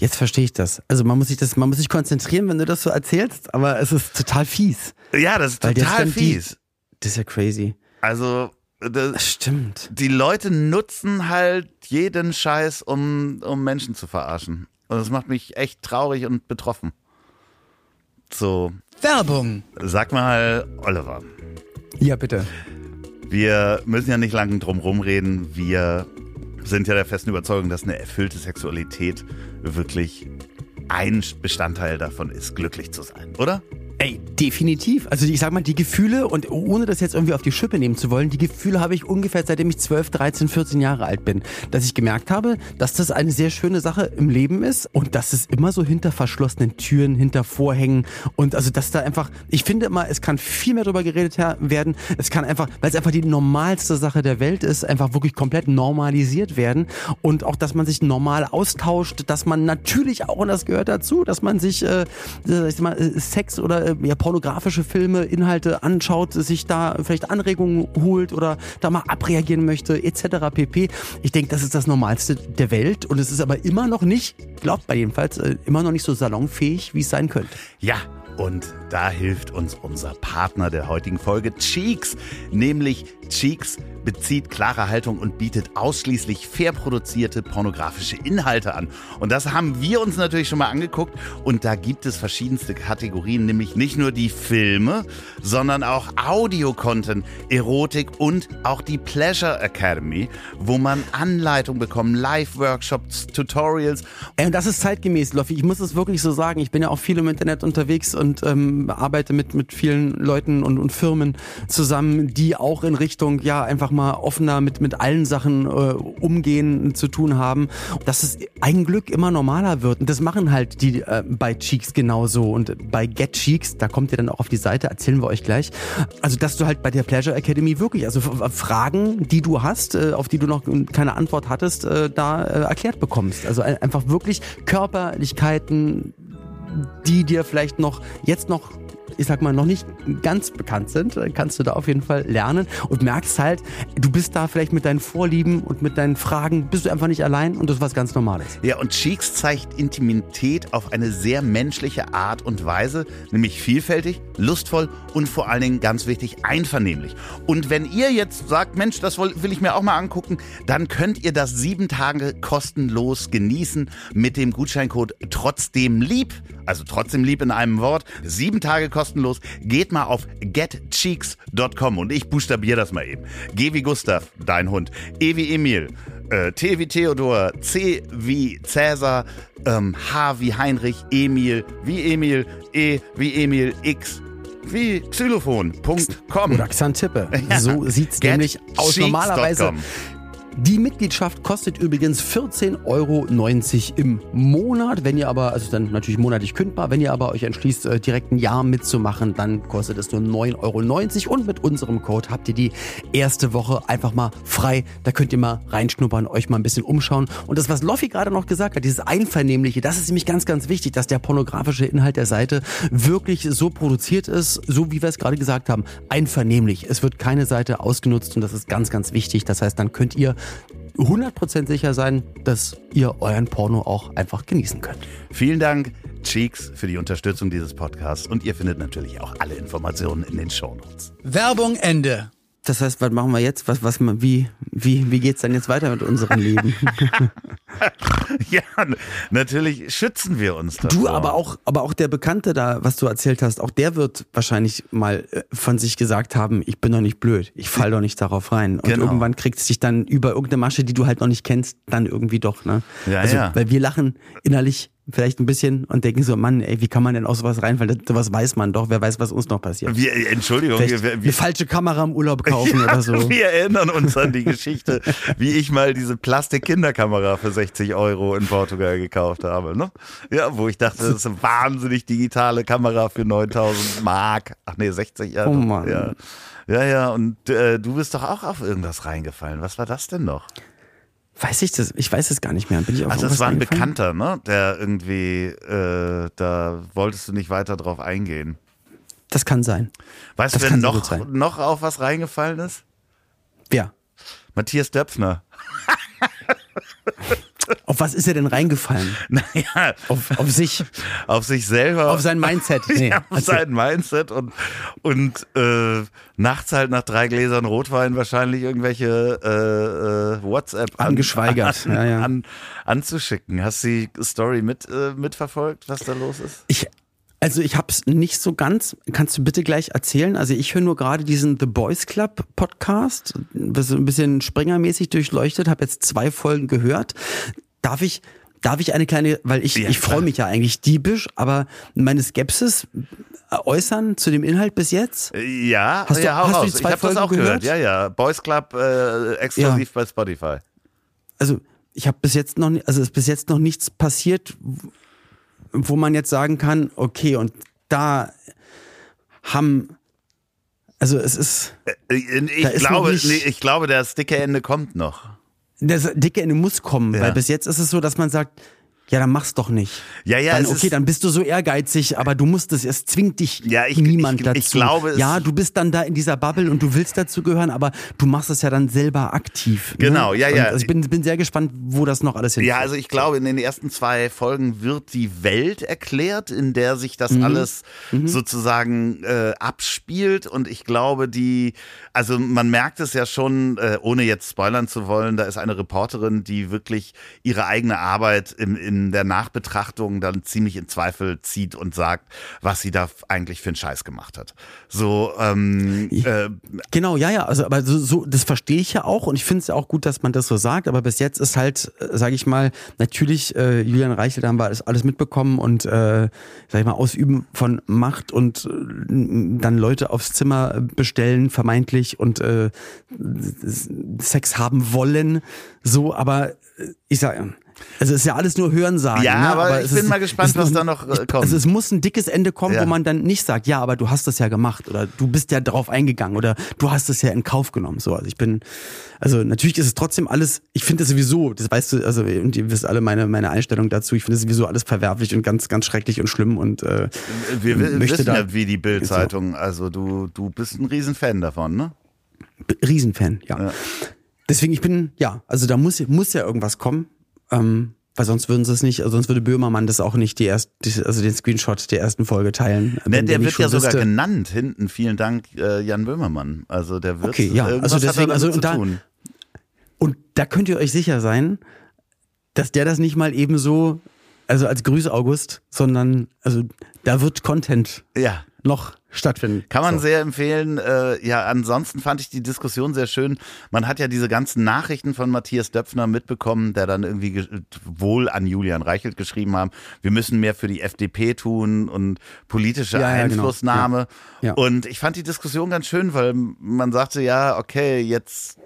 Jetzt verstehe ich das. Also man muss sich das, man muss sich konzentrieren, wenn du das so erzählst, aber es ist total fies. Ja, das ist Weil total dann die- fies. Das ist ja crazy. Also, das, Stimmt. die Leute nutzen halt jeden Scheiß, um, um Menschen zu verarschen. Und das macht mich echt traurig und betroffen. So, Werbung. sag mal, Oliver, Ja, bitte. wir müssen ja nicht lange drum rumreden. Wir sind ja der festen Überzeugung, dass eine erfüllte Sexualität wirklich ein Bestandteil davon ist, glücklich zu sein, oder? Ey, definitiv. Also ich sag mal, die Gefühle, und ohne das jetzt irgendwie auf die Schippe nehmen zu wollen, die Gefühle habe ich ungefähr seitdem ich 12, 13, 14 Jahre alt bin. Dass ich gemerkt habe, dass das eine sehr schöne Sache im Leben ist und dass es immer so hinter verschlossenen Türen, hinter Vorhängen und also dass da einfach, ich finde immer, es kann viel mehr darüber geredet werden. Es kann einfach, weil es einfach die normalste Sache der Welt ist, einfach wirklich komplett normalisiert werden und auch, dass man sich normal austauscht, dass man natürlich auch, und das gehört dazu, dass man sich, äh, äh, ich sag mal, äh, Sex oder äh, ja, pornografische Filme, Inhalte anschaut, sich da vielleicht Anregungen holt oder da mal abreagieren möchte, etc. pp. Ich denke, das ist das Normalste der Welt und es ist aber immer noch nicht, glaubt man jedenfalls, äh, immer noch nicht so salonfähig, wie es sein könnte. Ja, und da hilft uns unser Partner der heutigen Folge, Cheeks. Nämlich Cheeks bezieht klare Haltung und bietet ausschließlich fair produzierte pornografische Inhalte an. Und das haben wir uns natürlich schon mal angeguckt. Und da gibt es verschiedenste Kategorien, nämlich nicht nur die Filme, sondern auch Audio-Content, Erotik und auch die Pleasure Academy, wo man Anleitung bekommt, Live-Workshops, Tutorials Ey, und das ist zeitgemäß, Loffi. Ich muss es wirklich so sagen. Ich bin ja auch viel im Internet unterwegs und ähm, arbeite mit, mit vielen Leuten und, und Firmen zusammen, die auch in Richtung, ja, einfach mal offener mit, mit allen Sachen äh, umgehen zu tun haben. Dass es ein Glück immer normaler wird. Und das machen halt die äh, bei Cheeks genauso. Und bei Get Cheeks, da kommt ihr dann auch auf die Seite, erzählen wir euch gleich. Also, dass du halt bei der Pleasure Academy wirklich, also Fragen, die du hast, äh, auf die du noch keine Antwort hattest, äh, da äh, erklärt bekommst. Also ein- einfach wirklich Körperlichkeiten, die dir vielleicht noch jetzt noch ich sag mal, noch nicht ganz bekannt sind, kannst du da auf jeden Fall lernen und merkst halt, du bist da vielleicht mit deinen Vorlieben und mit deinen Fragen, bist du einfach nicht allein und das ist was ganz Normales. Ja, und Cheeks zeigt Intimität auf eine sehr menschliche Art und Weise, nämlich vielfältig, lustvoll und vor allen Dingen ganz wichtig, einvernehmlich. Und wenn ihr jetzt sagt, Mensch, das will ich mir auch mal angucken, dann könnt ihr das sieben Tage kostenlos genießen mit dem Gutscheincode trotzdem lieb, also trotzdem lieb in einem Wort, sieben Tage kostenlos. Geht mal auf getcheeks.com und ich buchstabiere das mal eben. G wie Gustav, dein Hund. E wie Emil. Äh, T wie Theodor, C wie Cäsar, ähm, H wie Heinrich, Emil wie Emil, E wie Emil, X wie Xylophon.com. Oder Xantippe. [laughs] So sieht's nämlich aus. Normalerweise die Mitgliedschaft kostet übrigens 14,90 Euro im Monat. Wenn ihr aber, also dann natürlich monatlich kündbar, wenn ihr aber euch entschließt, äh, direkt ein Jahr mitzumachen, dann kostet es nur 9,90 Euro. Und mit unserem Code habt ihr die erste Woche einfach mal frei. Da könnt ihr mal reinschnuppern, euch mal ein bisschen umschauen. Und das, was Loffi gerade noch gesagt hat, dieses Einvernehmliche, das ist nämlich ganz, ganz wichtig, dass der pornografische Inhalt der Seite wirklich so produziert ist, so wie wir es gerade gesagt haben, einvernehmlich. Es wird keine Seite ausgenutzt und das ist ganz, ganz wichtig. Das heißt, dann könnt ihr 100% sicher sein, dass ihr euren Porno auch einfach genießen könnt. Vielen Dank, Cheeks, für die Unterstützung dieses Podcasts und ihr findet natürlich auch alle Informationen in den Shownotes. Werbung Ende. Das heißt, was machen wir jetzt? Was, was, wie, wie, wie geht's dann jetzt weiter mit unserem Leben? [laughs] ja, natürlich schützen wir uns davor. Du, aber auch, aber auch der Bekannte da, was du erzählt hast, auch der wird wahrscheinlich mal äh, von sich gesagt haben, ich bin doch nicht blöd, ich fall doch nicht darauf rein. Und Genau. irgendwann kriegt es dich dann über irgendeine Masche, die du halt noch nicht kennst, dann irgendwie doch, ne? Ja, also, ja. Weil wir lachen innerlich vielleicht ein bisschen und denken so, Mann, ey, wie kann man denn aus sowas reinfallen? Sowas weiß man doch, wer weiß, was uns noch passiert. wir, Entschuldigung, Vielleicht wir, eine wir, falsche Kamera im Urlaub [laughs] kaufen oder so. wir erinnern uns an die Geschichte, wie ich mal diese Plastik-Kinderkamera für 60 Euro in Portugal gekauft habe. Ne? Ja, wo ich dachte, das ist eine wahnsinnig digitale Kamera für 9000 Mark. Ach nee, 60 ja. Oh Mann. Ja, ja, ja und äh, du bist doch auch auf irgendwas reingefallen. Was war das denn noch? Weiß ich das? Ich weiß es gar nicht mehr. Bin ich auf Also das war ein? Bekannter, ne? Der irgendwie, äh, da wolltest du nicht weiter drauf eingehen. Das kann sein. Weißt Das du, wer noch, noch auf was reingefallen ist? Wer? Matthias Döpfner. [laughs] Auf was ist er denn reingefallen? [laughs] Naja, Auf, auf sich, auf sich selber. auf sein Mindset. [laughs] Nee, ja, auf sein Mindset und, und äh, nachts halt nach drei Gläsern Rotwein wahrscheinlich irgendwelche äh, äh, WhatsApp an, Angeschweigert, [laughs] an, ja, ja. An, anzuschicken. Hast du die Story mit, äh, mitverfolgt, was da los ist? Ich, also ich hab's nicht so ganz. Kannst du bitte gleich erzählen? Also ich höre nur gerade diesen The Boys Club Podcast, das ist ein bisschen springermäßig durchleuchtet, habe jetzt zwei Folgen gehört. Darf ich, darf ich eine kleine, weil ich, Ja, ich freue mich ja eigentlich diebisch, aber meine Skepsis äußern zu dem Inhalt bis jetzt? Ja, Hast du- ja, hast du die zwei ich habe das Folgen auch gehört. gehört? Ja, ja. Boys Club äh, exklusiv bei Spotify. also ich habe bis jetzt noch also es ist bis jetzt noch nichts passiert, wo man jetzt sagen kann, okay, und da haben also es ist Äh, Ich Da ist glaube, nicht- nee, ich glaube, das dicke Ende kommt noch. das dicke Ende muss kommen, Ja. weil bis jetzt ist es so, dass man sagt, ja, dann mach's doch nicht. Ja, ja, dann, okay, dann bist du so ehrgeizig, aber du musst es, es zwingt dich Ja, ich- niemand ich- dazu. ich glaube, es- ja, du bist dann da in dieser Bubble und du willst dazu gehören, aber du machst es ja dann selber aktiv. Ne? Genau, ja, und ja. Also ich bin, bin sehr gespannt, wo das noch alles hinführt. Ja, also ich glaube, in den ersten zwei Folgen wird die Welt erklärt, in der sich das Mhm. alles sozusagen äh, abspielt. Und ich glaube, die, also man merkt es ja schon, äh, ohne jetzt spoilern zu wollen, da ist eine Reporterin, die wirklich ihre eigene Arbeit in, in der Nachbetrachtung dann ziemlich in Zweifel zieht und sagt, was sie da eigentlich für einen Scheiß gemacht hat. So, ähm, äh, Genau, ja, ja, also aber so, so das verstehe ich ja auch und ich finde es ja auch gut, dass man das so sagt, aber bis jetzt ist halt, sage ich mal, natürlich äh, Julian Reichel, da haben wir alles, alles mitbekommen und äh, sag ich mal Ausüben von Macht und äh, dann Leute aufs Zimmer bestellen vermeintlich und äh, Sex haben wollen, so, aber äh, ich sage Also es ist ja alles nur Hörensagen. Ja, ne? aber ich es bin ist, mal gespannt, es was da noch, äh, ich, kommt. Also es muss ein dickes Ende kommen, Ja. wo man dann nicht sagt, ja, aber du hast das ja gemacht oder du bist ja darauf eingegangen oder du hast es ja in Kauf genommen. So, also ich bin, also natürlich ist es trotzdem alles, ich finde es sowieso, das weißt du, also und ihr wisst alle meine, meine Einstellung dazu, ich finde es sowieso alles verwerflich und ganz, ganz schrecklich und schlimm und äh, Wir wissen da- ja, wie die Bild-Zeitung, also du, du bist ein Riesenfan davon, ne? Riesenfan, ja. Ja. Deswegen, ich bin, ja, also da muss, muss ja irgendwas kommen. Ähm, weil sonst würden sie es nicht, also sonst würde Böhmermann das auch nicht die erst, also den Screenshot der ersten Folge teilen. Ne, der wird ja sogar wüsste- genannt hinten. Vielen Dank, äh, Jan Böhmermann. Also der wird Okay, ja, also deswegen, also damit und zu da- tun. Und da könnt ihr euch sicher sein, dass der das nicht mal eben so, also als Grüße August, sondern, also da wird Content Ja. Noch stattfinden. Kann man so. sehr empfehlen. Äh, ja, ansonsten fand ich die Diskussion sehr schön. Man hat ja diese ganzen Nachrichten von Matthias Döpfner mitbekommen, der dann irgendwie ge- wohl an Julian Reichelt geschrieben haben, wir müssen mehr für die FDP tun und politische Ja, ja, genau. Einflussnahme. Ja. Ja. Und ich fand die Diskussion ganz schön, weil man sagte, ja, okay, jetzt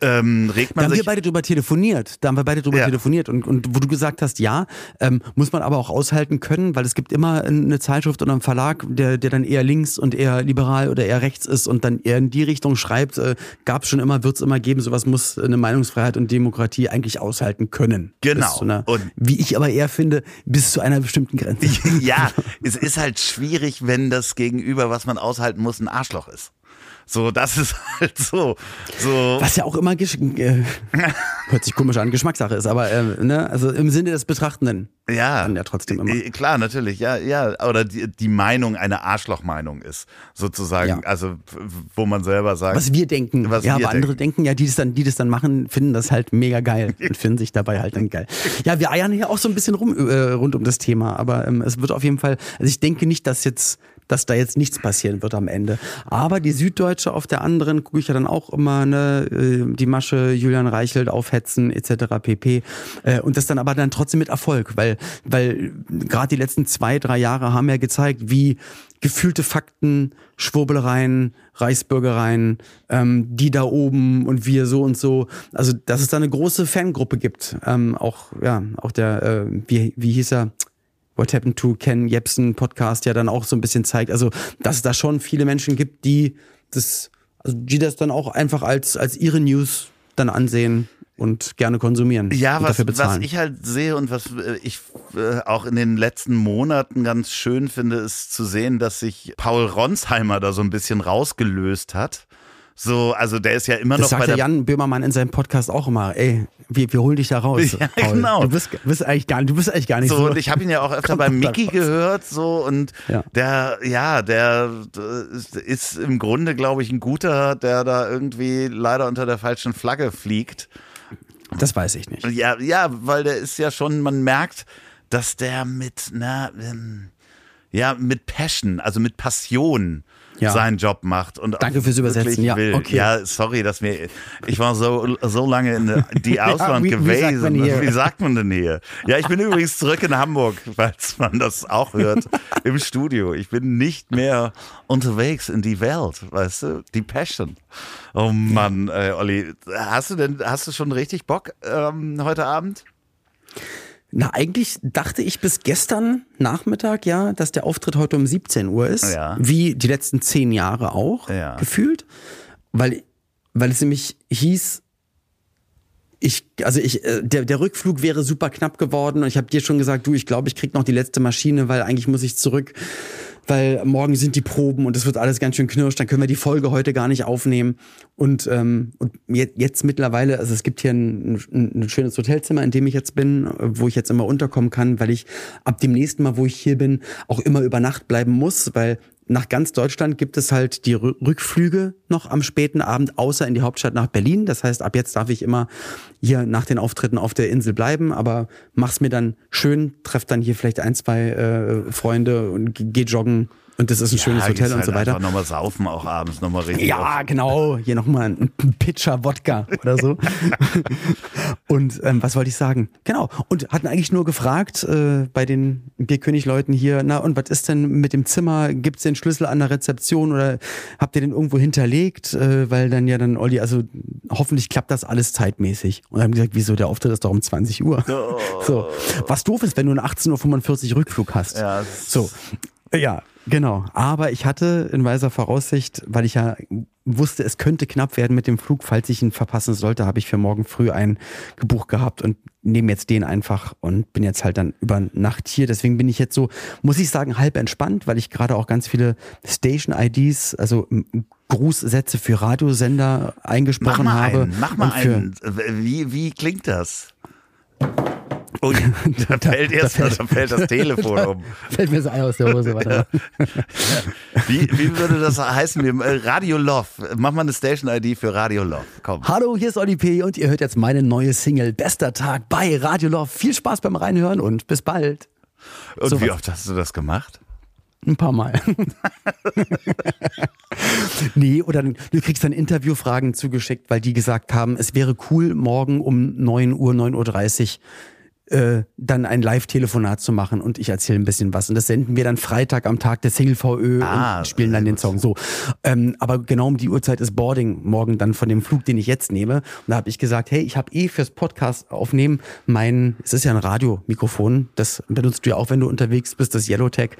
ähm, regt Da man haben wir beide drüber telefoniert. Da haben wir beide drüber Ja. telefoniert. Und, und wo du gesagt hast, ja, ähm, muss man aber auch aushalten können, weil es gibt immer eine Zeitschrift oder einen Verlag, der, der dann eher links und eher liberal oder eher rechts ist und dann eher in die Richtung schreibt. Äh, Gab es schon immer, wird es immer geben. Sowas muss eine Meinungsfreiheit und Demokratie eigentlich aushalten können. Genau. Einer, Und- wie ich aber eher finde, bis zu einer bestimmten Grenze. [laughs] ja, es ist halt schwierig, wenn das Gegenüber, was man aushalten muss, ein Arschloch ist. So, das ist [laughs] halt so. So. Was ja auch immer äh, hört sich komisch an, Geschmackssache ist, aber äh, ne, also im Sinne des Betrachtenden. Ja, ja trotzdem immer. Äh, Klar, natürlich, ja, ja. Oder die, die Meinung eine Arschlochmeinung ist, sozusagen. Ja. Also, wo man selber sagt. Was wir denken. Was ja, wir aber andere denken, ja, die das dann, die das dann machen, finden das halt mega geil [laughs] und finden sich dabei halt dann geil. Ja, wir eiern hier auch so ein bisschen rum äh, rund um das Thema, aber ähm, es wird auf jeden Fall, also ich denke nicht, dass jetzt dass da jetzt nichts passieren wird am Ende. Aber die Süddeutsche auf der anderen gucke ich ja dann auch immer, ne, äh, die Masche Julian Reichelt aufhetzen etc. pp. Äh, und das dann aber dann trotzdem mit Erfolg, weil weil gerade die letzten zwei drei Jahre haben ja gezeigt, wie gefühlte Fakten, Schwurbelereien, Reichsbürgereien, ähm, die da oben und wir so und so. Also dass es da eine große Fangruppe gibt. Ähm, auch ja, auch der äh, wie wie hieß er? What Happened to Ken Jebsen Podcast ja dann auch so ein bisschen zeigt. Also dass es da schon viele Menschen gibt, die das, also die das dann auch einfach als als ihre News dann ansehen und gerne konsumieren Ja, was, was ich halt sehe und was äh, ich äh, auch in den letzten Monaten ganz schön finde, ist zu sehen, dass sich Paul Ronsheimer da so ein bisschen rausgelöst hat. So, also der ist ja immer das noch bei sagt der Jan Böhmermann in seinem Podcast auch immer. Ey, wir, wir holen dich da raus. [laughs] Ja, Paul. genau. Du bist, bist eigentlich gar, du bist eigentlich gar nicht so. So, und ich habe ihn ja auch öfter bei [laughs] Mickey gehört, so, und Ja. der, ja, der äh, ist im Grunde, glaube ich, ein guter, der da irgendwie leider unter der falschen Flagge fliegt. das weiß ich nicht. Ja, ja, weil der ist ja schon, man merkt, dass der mit, na, ähm, ja, mit Passion, also mit Passion Ja. seinen Job macht. Und auch Danke fürs Übersetzen, ja, Will. okay. Ja, sorry, dass mir, ich war so, so lange in die [laughs] Ausland wie- wie sagt gewesen. man [laughs] hier? Wie sagt man denn hier? Ja, ich bin übrigens zurück in Hamburg, [laughs] falls man das auch hört, im Studio. Ich bin nicht mehr unterwegs in die Welt, weißt du? Die Passion. Oh Mann, äh, Olli, hast du denn, hast du schon richtig Bock ähm, heute Abend? Na, eigentlich dachte ich bis gestern Nachmittag ja, dass der Auftritt heute um 17 Uhr ist. Ja. Wie die letzten zehn Jahre auch, Ja. gefühlt. Weil, weil es nämlich hieß, ich, also ich, äh, der, der Rückflug wäre super knapp geworden und ich habe dir schon gesagt, du, ich glaube, ich krieg noch die letzte Maschine, weil eigentlich muss ich zurück, weil morgen sind die Proben und es wird alles ganz schön knirsch, dann können wir die Folge heute gar nicht aufnehmen. Und, ähm, und je- jetzt mittlerweile, also es gibt hier ein, ein, ein schönes Hotelzimmer, in dem ich jetzt bin, wo ich jetzt immer unterkommen kann, weil ich ab dem nächsten Mal, wo ich hier bin, auch immer über Nacht bleiben muss, weil nach ganz Deutschland gibt es halt die Rü- Rückflüge noch am späten Abend, außer in die Hauptstadt nach Berlin. Das heißt, ab jetzt darf ich immer hier nach den Auftritten auf der Insel bleiben, aber mach's mir dann schön, treff dann hier vielleicht ein, zwei äh, Freunde und ge- geh joggen und das ist ein schönes Ja, Hotel gehst und halt so weiter. Nochmal saufen auch abends, nochmal richtig. Ja, genau. Hier nochmal ein Pitcher Wodka oder so. [laughs] und ähm, was wollte ich sagen? Genau. Und hatten eigentlich nur gefragt äh, bei den Bierkönig-Leuten hier, na und was ist denn mit dem Zimmer? Gibt's den den Schlüssel an der Rezeption oder habt ihr den irgendwo hinterlegt? Äh, weil dann ja dann, Olli, also hoffentlich klappt das alles zeitmäßig. Und haben gesagt, wieso, der Auftritt ist doch um 20 Uhr. [laughs] So. Was doof ist, wenn du einen 18.45 Uhr Rückflug hast. Ja, So. Ja, genau. Aber ich hatte in weiser Voraussicht, weil ich ja wusste, es könnte knapp werden mit dem Flug, falls ich ihn verpassen sollte, habe ich für morgen früh einen gebucht gehabt und nehme jetzt den einfach und bin jetzt halt dann über Nacht hier. Deswegen bin ich jetzt so, muss ich sagen, halb entspannt, weil ich gerade auch ganz viele Station-IDs, also Grußsätze für Radiosender Mach eingesprochen mal habe. einen, mach mal einen. Wie, wie klingt das? Oh, [laughs] da fällt da erst mal, fällt- da fällt das [laughs] Telefon um. Fällt mir das Ei aus der Hose. Warte mal. Wie, wie würde das heißen? Äh, Radio Love. Mach mal eine Station-ID für Radio Love. Komm. Hallo, hier ist Oli P. und ihr hört jetzt meine neue Single Bester Tag bei Radio Love. Viel Spaß beim Reinhören und bis bald. Und sowas. wie oft hast du das gemacht? Ein paar Mal. [laughs] nee, oder du kriegst dann Interviewfragen zugeschickt, weil die gesagt haben, es wäre cool, morgen um 9 Uhr, 9.30 Uhr äh, dann ein Live-Telefonat zu machen und ich erzähle ein bisschen was. Und das senden wir dann Freitag am Tag der Single VÖ Ah, und spielen dann den Song so. Ähm, aber genau um die Uhrzeit ist Boarding morgen dann von dem Flug, den ich jetzt nehme. Und da habe ich gesagt, hey, ich habe eh fürs Podcast aufnehmen mein, es ist ja ein Radiomikrofon, das benutzt du ja auch, wenn du unterwegs bist, das Yellowtech.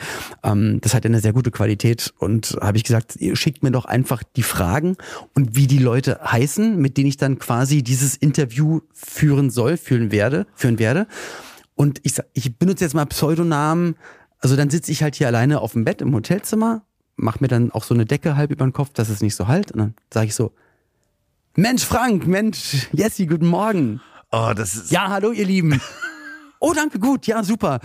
Ähm, das hat ja eine sehr gute Qualität und habe ich gesagt, schickt mir doch einfach die Fragen und wie die Leute heißen, mit denen ich dann quasi dieses Interview führen soll, führen werde, führen werde. Und ich, ich benutze jetzt mal Pseudonamen. Also dann sitze ich halt hier alleine auf dem Bett im Hotelzimmer, mach mir dann auch so eine Decke halb über den Kopf, dass es nicht so halt. Und dann sage ich so, Mensch Frank, Mensch Jessie, guten Morgen. Oh, das ist. Ja, hallo ihr Lieben. [laughs] Oh, danke, gut, ja, super.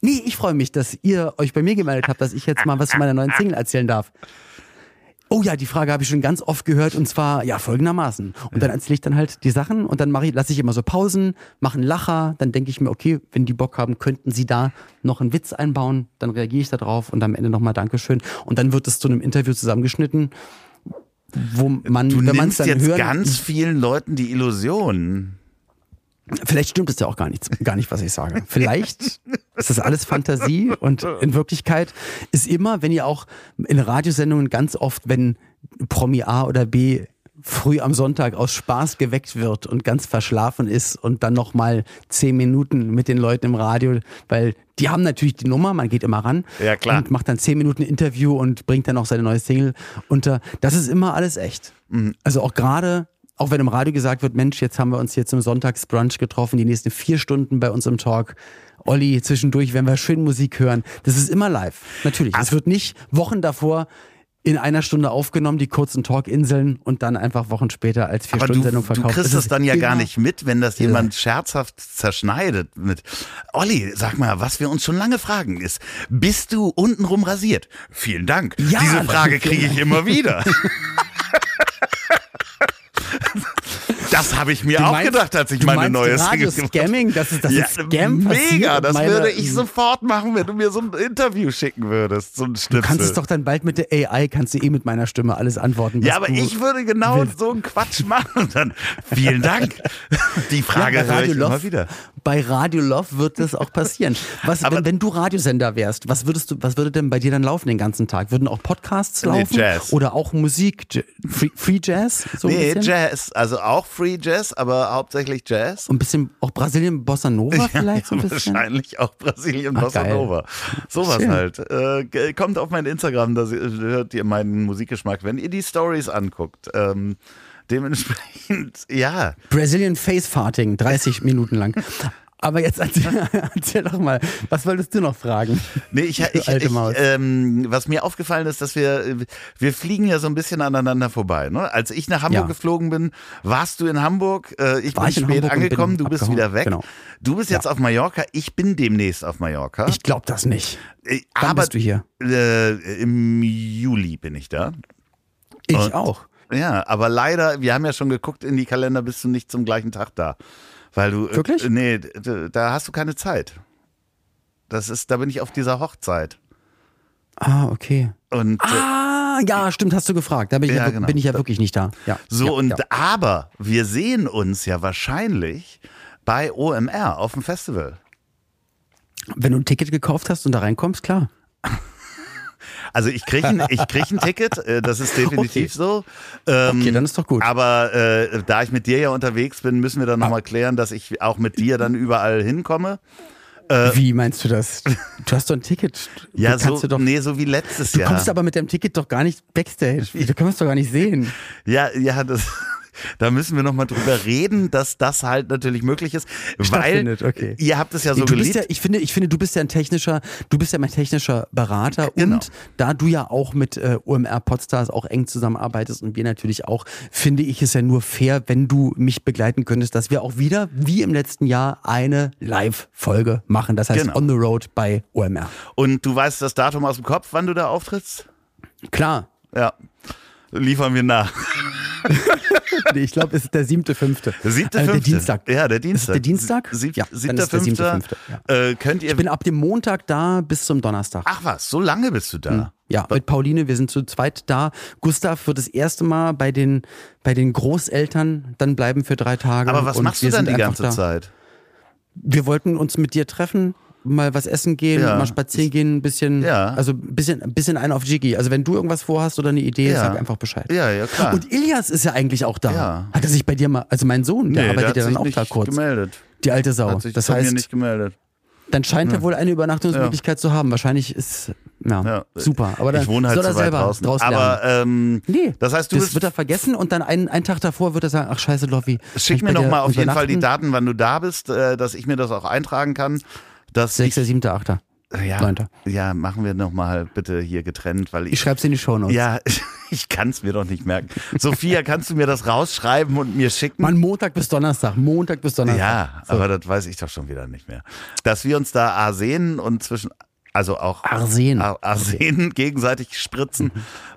Nee, ich freue mich, dass ihr euch bei mir gemeldet habt, dass ich jetzt mal was zu meiner neuen Single erzählen darf. Oh ja, die Frage habe ich schon ganz oft gehört und zwar ja folgendermaßen. Und dann erzähle ich dann halt die Sachen und dann mache ich, lasse ich immer so Pausen, mache einen Lacher, dann denke ich mir, okay, wenn die Bock haben, könnten sie da noch einen Witz einbauen, dann reagiere ich da drauf und am Ende nochmal Dankeschön. Und dann wird es zu einem Interview zusammengeschnitten, wo man, Du wenn man es dann jetzt hören, ganz vielen Leuten die Illusion. Vielleicht stimmt es ja auch gar nicht, gar nicht, was ich sage. Vielleicht [laughs] ist das alles Fantasie und in Wirklichkeit ist immer, wenn ihr auch in Radiosendungen ganz oft, wenn Promi A oder B früh am Sonntag aus Spaß geweckt wird und ganz verschlafen ist und dann nochmal zehn Minuten mit den Leuten im Radio, weil die haben natürlich die Nummer, man geht immer ran Ja, klar. und macht dann zehn Minuten Interview und bringt dann auch seine neue Single unter. Das ist immer alles echt. Also auch gerade, auch wenn im Radio gesagt wird, Mensch, jetzt haben wir uns hier zum Sonntagsbrunch getroffen, die nächsten vier Stunden bei uns im Talk. Olli, zwischendurch werden wir schön Musik hören. Das ist immer live. Natürlich. Es wird nicht Wochen davor in einer Stunde aufgenommen, die kurzen Talkinseln und dann einfach Wochen später als Aber du, Vier-Stunden-Sendung du verkauft. kriegst Es dann ja gar immer nicht mit, wenn das jemand scherzhaft zerschneidet mit Olli, sag mal, was wir uns schon lange fragen ist, bist du untenrum rasiert? Vielen Dank. Ja, Diese Frage kriege ich immer wieder. [laughs] Das habe ich mir Du auch meinst- gedacht, als ich du meine neue Single Radio-Scamming? Das ist- das ja, ist Scam Mega, das würde ich sofort machen, wenn du mir so ein Interview schicken würdest, so ein Du Schnipsel. kannst es doch dann bald mit der AI, kannst du eh mit meiner Stimme alles antworten. ja, aber du ich würde genau willst. so einen Quatsch machen und dann vielen Dank. [laughs] Die Frage Ja, höre ich Radio immer Love, wieder. Bei Radio Love wird das auch passieren. Was, Aber- wenn, wenn du Radiosender wärst, was würdest du, was würde denn bei dir dann laufen den ganzen Tag? Würden auch Podcasts Nee, laufen? Jazz. Oder auch Musik? Free, Free Jazz? So Nee? Jazz, also auch Free Jazz, aber hauptsächlich Jazz. Und ein bisschen auch Brasilien Bossa Nova vielleicht so ein bisschen? Wahrscheinlich auch Brasilien Ach, Bossa geil. Nova. Sowas halt. Äh, kommt auf mein Instagram, da hört ihr meinen Musikgeschmack, wenn ihr die Stories anguckt. Ähm, dementsprechend, [laughs] ja. Brazilian Face Farting, 30 [laughs] Minuten lang. Aber jetzt erzähl, [laughs] erzähl doch mal, was wolltest du noch fragen? Nee, ich, ich, ich, ähm, was mir aufgefallen ist, dass wir, wir fliegen ja so ein bisschen aneinander vorbei. Ne? Als ich nach Hamburg Ja. geflogen bin, warst du in Hamburg, äh, ich War bin ich spät Hamburg und bin angekommen, du bist wieder weg. Genau. Du bist jetzt auf Mallorca, ich bin demnächst auf Mallorca. Ich glaube das nicht. Äh, Wann aber bist du hier? Äh, im Juli bin ich da. Ich Und- auch. Ja, aber leider, wir haben ja schon geguckt in die Kalender, bist du nicht zum gleichen Tag da. Weil du. Wirklich? Äh, nee, da hast du keine Zeit. Das ist, da bin ich auf dieser Hochzeit. Ah, okay. Und äh, Ah, ja, stimmt, hast du gefragt. Da bin ich Ja, ja, genau. bin ich ja wirklich nicht da. Ja. so, ja, und aber wir sehen uns ja wahrscheinlich bei OMR auf dem Festival. Wenn du ein Ticket gekauft hast und da reinkommst, klar. [laughs] Also ich kriege ein, ich krieg ein Ticket, äh, das ist definitiv so. Ähm, Okay, dann ist doch gut. Aber äh, da ich mit dir ja unterwegs bin, müssen wir dann nochmal klären, dass ich auch mit dir dann überall hinkomme. Wie meinst du das? Du hast doch ein Ticket. [laughs] Du Ja, so, du doch, nee, so wie letztes du Jahr. kommst aber mit dem Ticket doch gar nicht backstage. [laughs] Du kannst es doch gar nicht sehen. Ja, ja, das, da müssen wir nochmal drüber reden, dass das halt natürlich möglich ist. Weil okay. ihr habt es ja so du geliebt. ja, ich finde, ich finde, du bist ja ein technischer, du bist ja mein technischer Berater Genau. und da du ja auch mit äh, OMR Podstars auch eng zusammenarbeitest und wir natürlich auch, finde ich es ja nur fair, wenn du mich begleiten könntest, dass wir auch wieder, wie im letzten Jahr, eine Live-Folge machen. Das heißt Genau. On the Road bei OMR. Und du weißt das Datum aus dem Kopf, wann du da auftrittst? Klar. Ja. Liefern wir nach. [laughs] Nee, ich glaube, es ist der siebte, fünfte. Der siebte, Äh, fünfte. Der Dienstag. Ja, der Ist Dienstag. der Dienstag? Sieb, ja, siebter, ist der siebte, fünfter. fünfte. Ja. Äh, könnt ihr. Ich bin ab dem Montag da bis zum Donnerstag. Ach was, so lange bist du da? Ja, mit Pauline, wir sind zu zweit da. Gustav wird das erste Mal bei den, bei den Großeltern dann bleiben für drei Tage. Aber was machst du dann sind die ganze da. Zeit? Wir wollten uns mit dir treffen, mal was essen gehen, Ja. mal spazieren gehen, ein bisschen, Ja. also ein bisschen, ein bisschen einen auf Jiggy. Also wenn du irgendwas vorhast oder eine Idee, Ja. sag einfach Bescheid. Ja, ja, klar. Und Ilias ist ja eigentlich auch da. Hat er sich bei dir mal, also mein Sohn, der Nee, arbeitet hat ja dann auch da kurz. gemeldet. Die alte Sau. Hat sich das bei mir heißt, nicht gemeldet. dann scheint er wohl eine Übernachtungsmöglichkeit zu haben. Wahrscheinlich ist, ja, super. Aber dann ich wohne halt soll er weit selber draußen. draus lernen. Aber ähm, Nee, das heißt, du das wird er vergessen und dann einen, einen Tag davor wird er sagen, ach scheiße, Loffi. Schick mir noch mal auf jeden Fall die? Daten, wann du da bist, äh, dass ich mir das auch eintragen kann. Dass 6., ich, 7., 8. ja, ja, machen wir noch mal bitte hier getrennt, weil Ich ich, schreib's in die Shownotes. ja, [laughs] ich kann es mir doch nicht merken. Sophia, kannst du mir das rausschreiben und mir schicken? Mann, Montag bis Donnerstag. Montag bis Donnerstag. ja, aber das weiß ich doch schon wieder nicht mehr. Dass wir uns da A sehen und zwischen, also auch Arsen. Arsen [laughs] gegenseitig spritzen.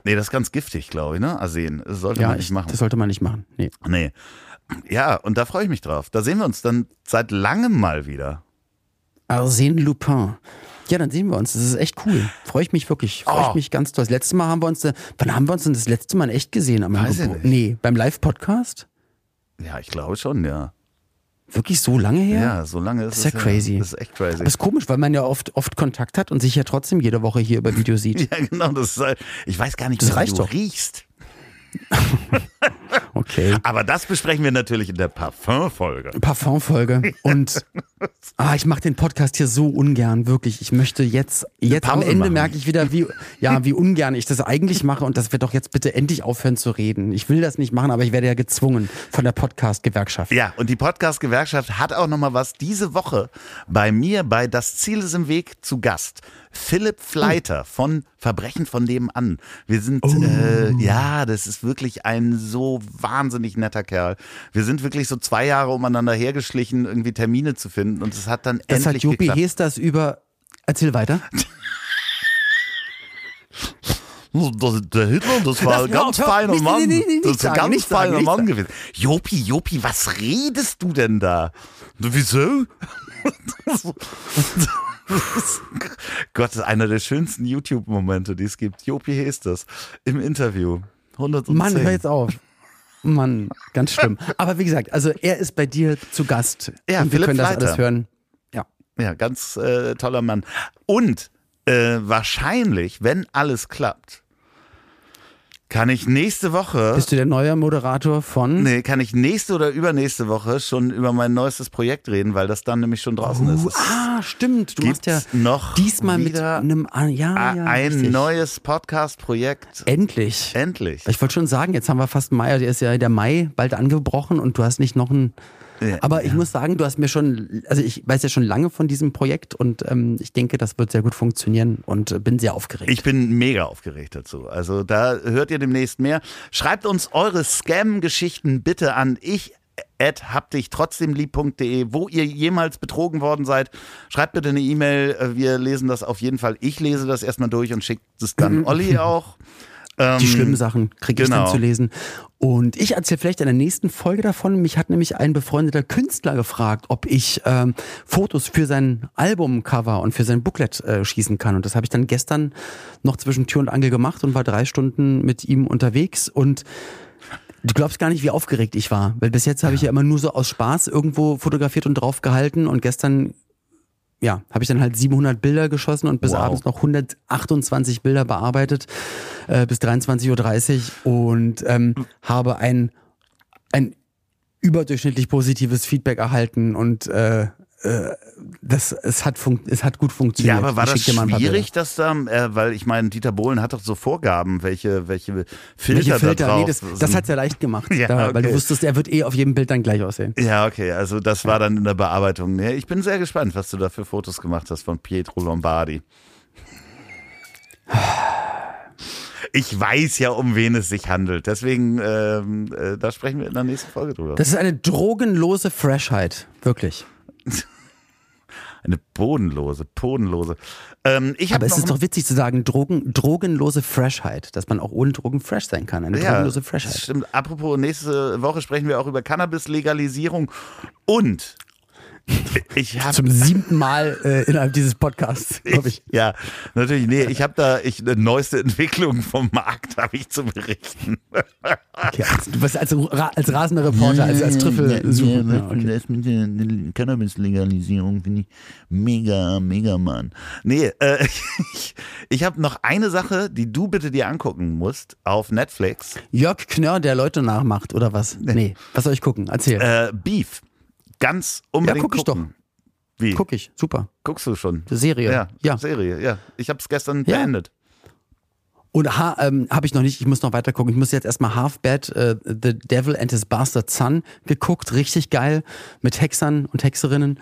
Nee, das ist ganz giftig, glaube ich, ne? Arsen. Das sollte Ja, man nicht ich, machen. das sollte man nicht machen. Nee. Nee. Ja, und da freue ich mich drauf. Da sehen wir uns dann seit langem mal wieder. Arsène Lupin. Ja, dann sehen wir uns. Das ist echt cool. Freue ich mich wirklich. Freue Oh. ich mich ganz doll. Das letzte Mal haben wir uns, äh, wann haben wir uns denn das letzte Mal in echt gesehen? Am Weiß ich nicht. Nee, beim Live-Podcast? Ja, ich glaube schon, ja. Wirklich so lange her? Ja, so lange ist Das ist es ja crazy. Das ist echt crazy. Aber ist komisch, weil man ja oft, oft Kontakt hat und sich ja trotzdem jede Woche hier über Video sieht. [laughs] ja, genau. Das ist, halt- ich weiß gar nicht, Das wie reicht du doch. riechst. [laughs] [laughs] Okay. Aber das besprechen wir natürlich in der Parfum-Folge. Parfumfolge und [laughs] ah, ich mache den Podcast hier so ungern, wirklich. Ich möchte jetzt, jetzt am Ende machen. merke ich wieder, wie, ja, [laughs] wie ungern ich das eigentlich mache und dass wir doch jetzt bitte endlich aufhören zu reden. Ich will das nicht machen, aber ich werde ja gezwungen von der Podcast-Gewerkschaft. Ja, und die Podcast-Gewerkschaft hat auch nochmal was diese Woche bei mir bei Das Ziel ist im Weg zu Gast. Philipp Fleiter von Verbrechen von nebenan. Wir sind, äh, ja, das ist wirklich ein so wahnsinnig netter Kerl. Wir sind wirklich so zwei Jahre umeinander hergeschlichen, irgendwie Termine zu finden und es hat dann Das hat endlich Jopi geklappt. Hesters über. Erzähl weiter. Das, der Hitler, das war ein Das- ganz hör- feiner nicht- Mann. nicht- nicht das ist ein sagen, ganz sagen, feiner nicht Mann sagen. gewesen. Jopi, Jopi, was redest du denn da? Wieso? [laughs] [laughs] Gott, einer der schönsten YouTube-Momente, die es gibt. Jopi Hesters im Interview. 110. Mann, hör jetzt auf. Mann, ganz schlimm. Aber wie gesagt, also er ist bei dir zu Gast. Ja, und wir Philipp können das Fleiter. alles hören. Ja. Ja, ganz äh, toller Mann. Und äh, wahrscheinlich, wenn alles klappt, kann ich nächste Woche. Bist du der neue Moderator von? Nee, kann ich nächste oder übernächste Woche schon über mein neuestes Projekt reden, weil das dann nämlich schon draußen Uh, ist. ah, stimmt. Du machst ja Gibt's noch diesmal mit einem. ah, Ja, ja. ein richtig. neues Podcast-Projekt. Endlich. Endlich. Ich wollte schon sagen, jetzt haben wir fast Mai, der ist ja der Mai bald angebrochen und du hast nicht noch ein. Ja, Aber ich muss sagen, du hast mir schon, also ich weiß ja schon lange von diesem Projekt und ähm, ich denke, das wird sehr gut funktionieren und äh, bin sehr aufgeregt. Ich bin mega aufgeregt dazu. Also da hört ihr demnächst mehr. Schreibt uns eure Scam-Geschichten bitte an ich at habdichtrotzdemlieb.de, wo ihr jemals betrogen worden seid. Schreibt bitte eine E-Mail. Äh, Wir lesen das auf jeden Fall. Ich lese das erstmal durch und schickt es dann [laughs] Olli auch. Ähm, Die schlimmen Sachen kriege ich genau. dann zu lesen. Und ich erzähle vielleicht in der nächsten Folge davon. Mich hat nämlich ein befreundeter Künstler gefragt, ob ich ähm, Fotos für sein Albumcover und für sein Booklet äh, schießen kann. Und das habe ich dann gestern noch zwischen Tür und Angel gemacht und war drei Stunden mit ihm unterwegs und Du glaubst gar nicht, wie aufgeregt ich war, weil bis jetzt habe ich ja immer nur so aus Spaß irgendwo fotografiert und drauf gehalten und gestern ja, habe ich dann halt 700 Bilder geschossen und bis Wow. abends noch 128 Bilder bearbeitet äh, bis 23.30 Uhr und ähm, habe ein, ein überdurchschnittlich positives Feedback erhalten und äh, äh, das, es, hat fun es hat gut funktioniert. Ja, aber war Ich das schwierig, dass da, äh, weil ich meine, Dieter Bohlen hat doch so Vorgaben, welche, welche. Filter, Welche Filter? da drauf Nee, das, das hat's ja leicht gemacht, [laughs] Ja, da, weil du okay. wusstest, er wird eh auf jedem Bild dann gleich aussehen. Ja, okay, also das war dann in der Bearbeitung. Nee, ich bin sehr gespannt, was du da für Fotos gemacht hast von Pietro Lombardi. [sighs] Ich weiß ja, um wen es sich handelt. Deswegen, ähm, äh, da sprechen wir in der nächsten Folge drüber. Das ist eine drogenlose Freshheit, wirklich. [laughs] Eine bodenlose, bodenlose. Ähm, Aber es ist doch witzig zu sagen, Drogen, drogenlose Freshheit, dass man auch ohne Drogen fresh sein kann. Eine drogenlose das Freshheit. stimmt. Apropos, nächste Woche sprechen wir auch über Cannabis-Legalisierung und ich habe Zum siebten Mal äh, innerhalb dieses Podcasts, glaube ich. Ja, natürlich. Nee, ich habe da ich, eine neueste Entwicklung vom Markt habe ich zu berichten. Okay, also, du bist als, als rasender Reporter, als, als Trüffel suchen. Ja, okay. Das mit der Cannabis-Legalisierung finde ich mega, mega Mann. Nee, äh, [laughs] ich, ich habe noch eine Sache, die du bitte dir angucken musst auf Netflix. Jörg Knörr, der Leute nachmacht, oder was? Nee, was soll ich gucken? Erzähl. Äh, Beef. Ganz unbedingt guck ich gucken. Wie? Guck ich, super. Guckst du schon? Serie. Ja, ja. Serie, ja. Ich habe es gestern Ja. beendet. Und ha, ähm, habe ich noch nicht, ich muss noch weiter gucken. Ich muss jetzt erstmal Half-Bad, äh, The Devil and His Bastard Son geguckt. Richtig geil. Mit Hexern und Hexerinnen.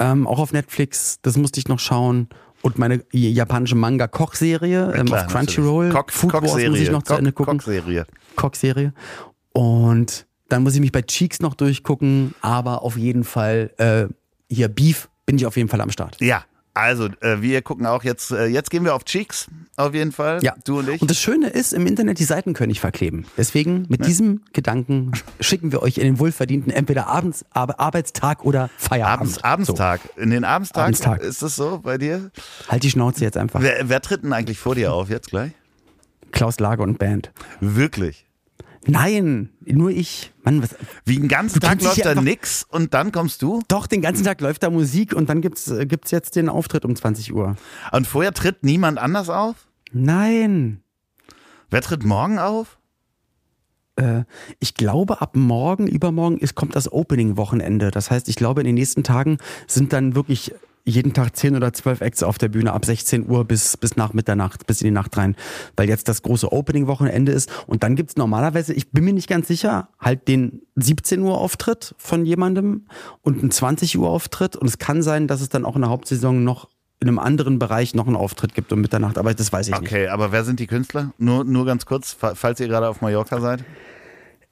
Ähm, auch auf Netflix. Das musste ich noch schauen. Und meine japanische Manga-Kochserie ähm, auf Crunchyroll. Cock- Food Wars muss ich Cock-Serie. noch zu Ende Cock- gucken. Cock-Serie. Koch-Serie. Und dann muss ich mich bei Cheeks noch durchgucken. Aber auf jeden Fall, äh, hier Beef bin ich auf jeden Fall am Start. Ja, also äh, wir gucken auch jetzt, äh, jetzt gehen wir auf Cheeks, auf jeden Fall. Ja. Du und ich. Und das Schöne ist, im Internet, die Seiten können nicht verkleben. Deswegen, mit diesem Gedanken schicken wir euch in den wohlverdienten entweder Abends, Ar- Arbeitstag oder Feierabend. Abends, Abendstag. In den Abendstag, Abendstag. ist das so bei dir? So, halt die Schnauze jetzt einfach. Wer, wer tritt denn eigentlich vor dir auf jetzt gleich? Klaus Lager und Band. Wirklich? Nein, nur ich. Mann, was, Wie einen ganzen Tag läuft da nix und dann kommst du? doch, den ganzen Tag läuft da Musik und dann gibt's, äh, gibt's jetzt den Auftritt um 20 Uhr. Und vorher tritt niemand anders auf? Nein. Wer tritt morgen auf? Äh, ich glaube, ab morgen, übermorgen ist, kommt das Opening-Wochenende. Das heißt, ich glaube, in den nächsten Tagen sind dann wirklich jeden Tag 10 oder 12 Acts auf der Bühne ab 16 Uhr bis, bis nach Mitternacht, bis in die Nacht rein, weil jetzt das große Opening-Wochenende ist. Und dann gibt's normalerweise, ich bin mir nicht ganz sicher, halt den 17 Uhr Auftritt von jemandem und einen 20 Uhr Auftritt. Und es kann sein, dass es dann auch in der Hauptsaison noch in einem anderen Bereich noch einen Auftritt gibt um Mitternacht, aber das weiß ich nicht. Okay, aber wer sind die Künstler? Nur, nur ganz kurz, fa- falls ihr gerade auf Mallorca seid.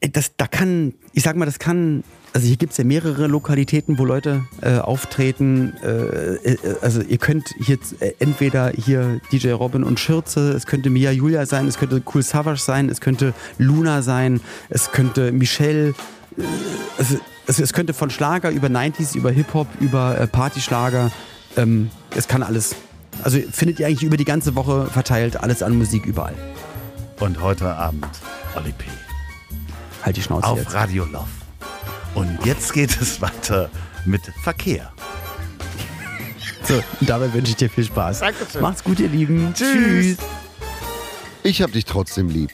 Ey, Das, da kann, ich sag mal, das kann, also hier gibt's ja mehrere Lokalitäten, wo Leute äh, auftreten. Äh, äh, also ihr könnt hier äh, entweder hier DJ Robin und Schürze, es könnte Mia Julia sein, es könnte Cool Savage sein, es könnte Luna sein, es könnte Michelle, äh, also, es, es könnte von Schlager über 90s, über Hip-Hop, über äh, Partyschlager, ähm, es kann alles. Also findet ihr eigentlich über die ganze Woche verteilt alles an Musik überall. Und heute Abend Oli P. Halt die Schnauze auf jetzt. Radio Love. Und jetzt geht es weiter mit Verkehr. So, und dabei wünsche ich dir viel Spaß. Dankeschön. Macht's gut, ihr Lieben. Tschüss. Ich hab dich trotzdem lieb.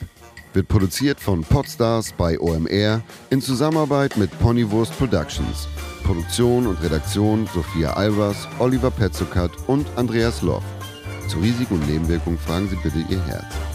Wird produziert von Podstars bei OMR in Zusammenarbeit mit Ponywurst Productions. Produktion und Redaktion Sophia Albers, Oliver Petzokat und Andreas Loff. Zu Risiken und Nebenwirkungen fragen Sie bitte Ihr Herz.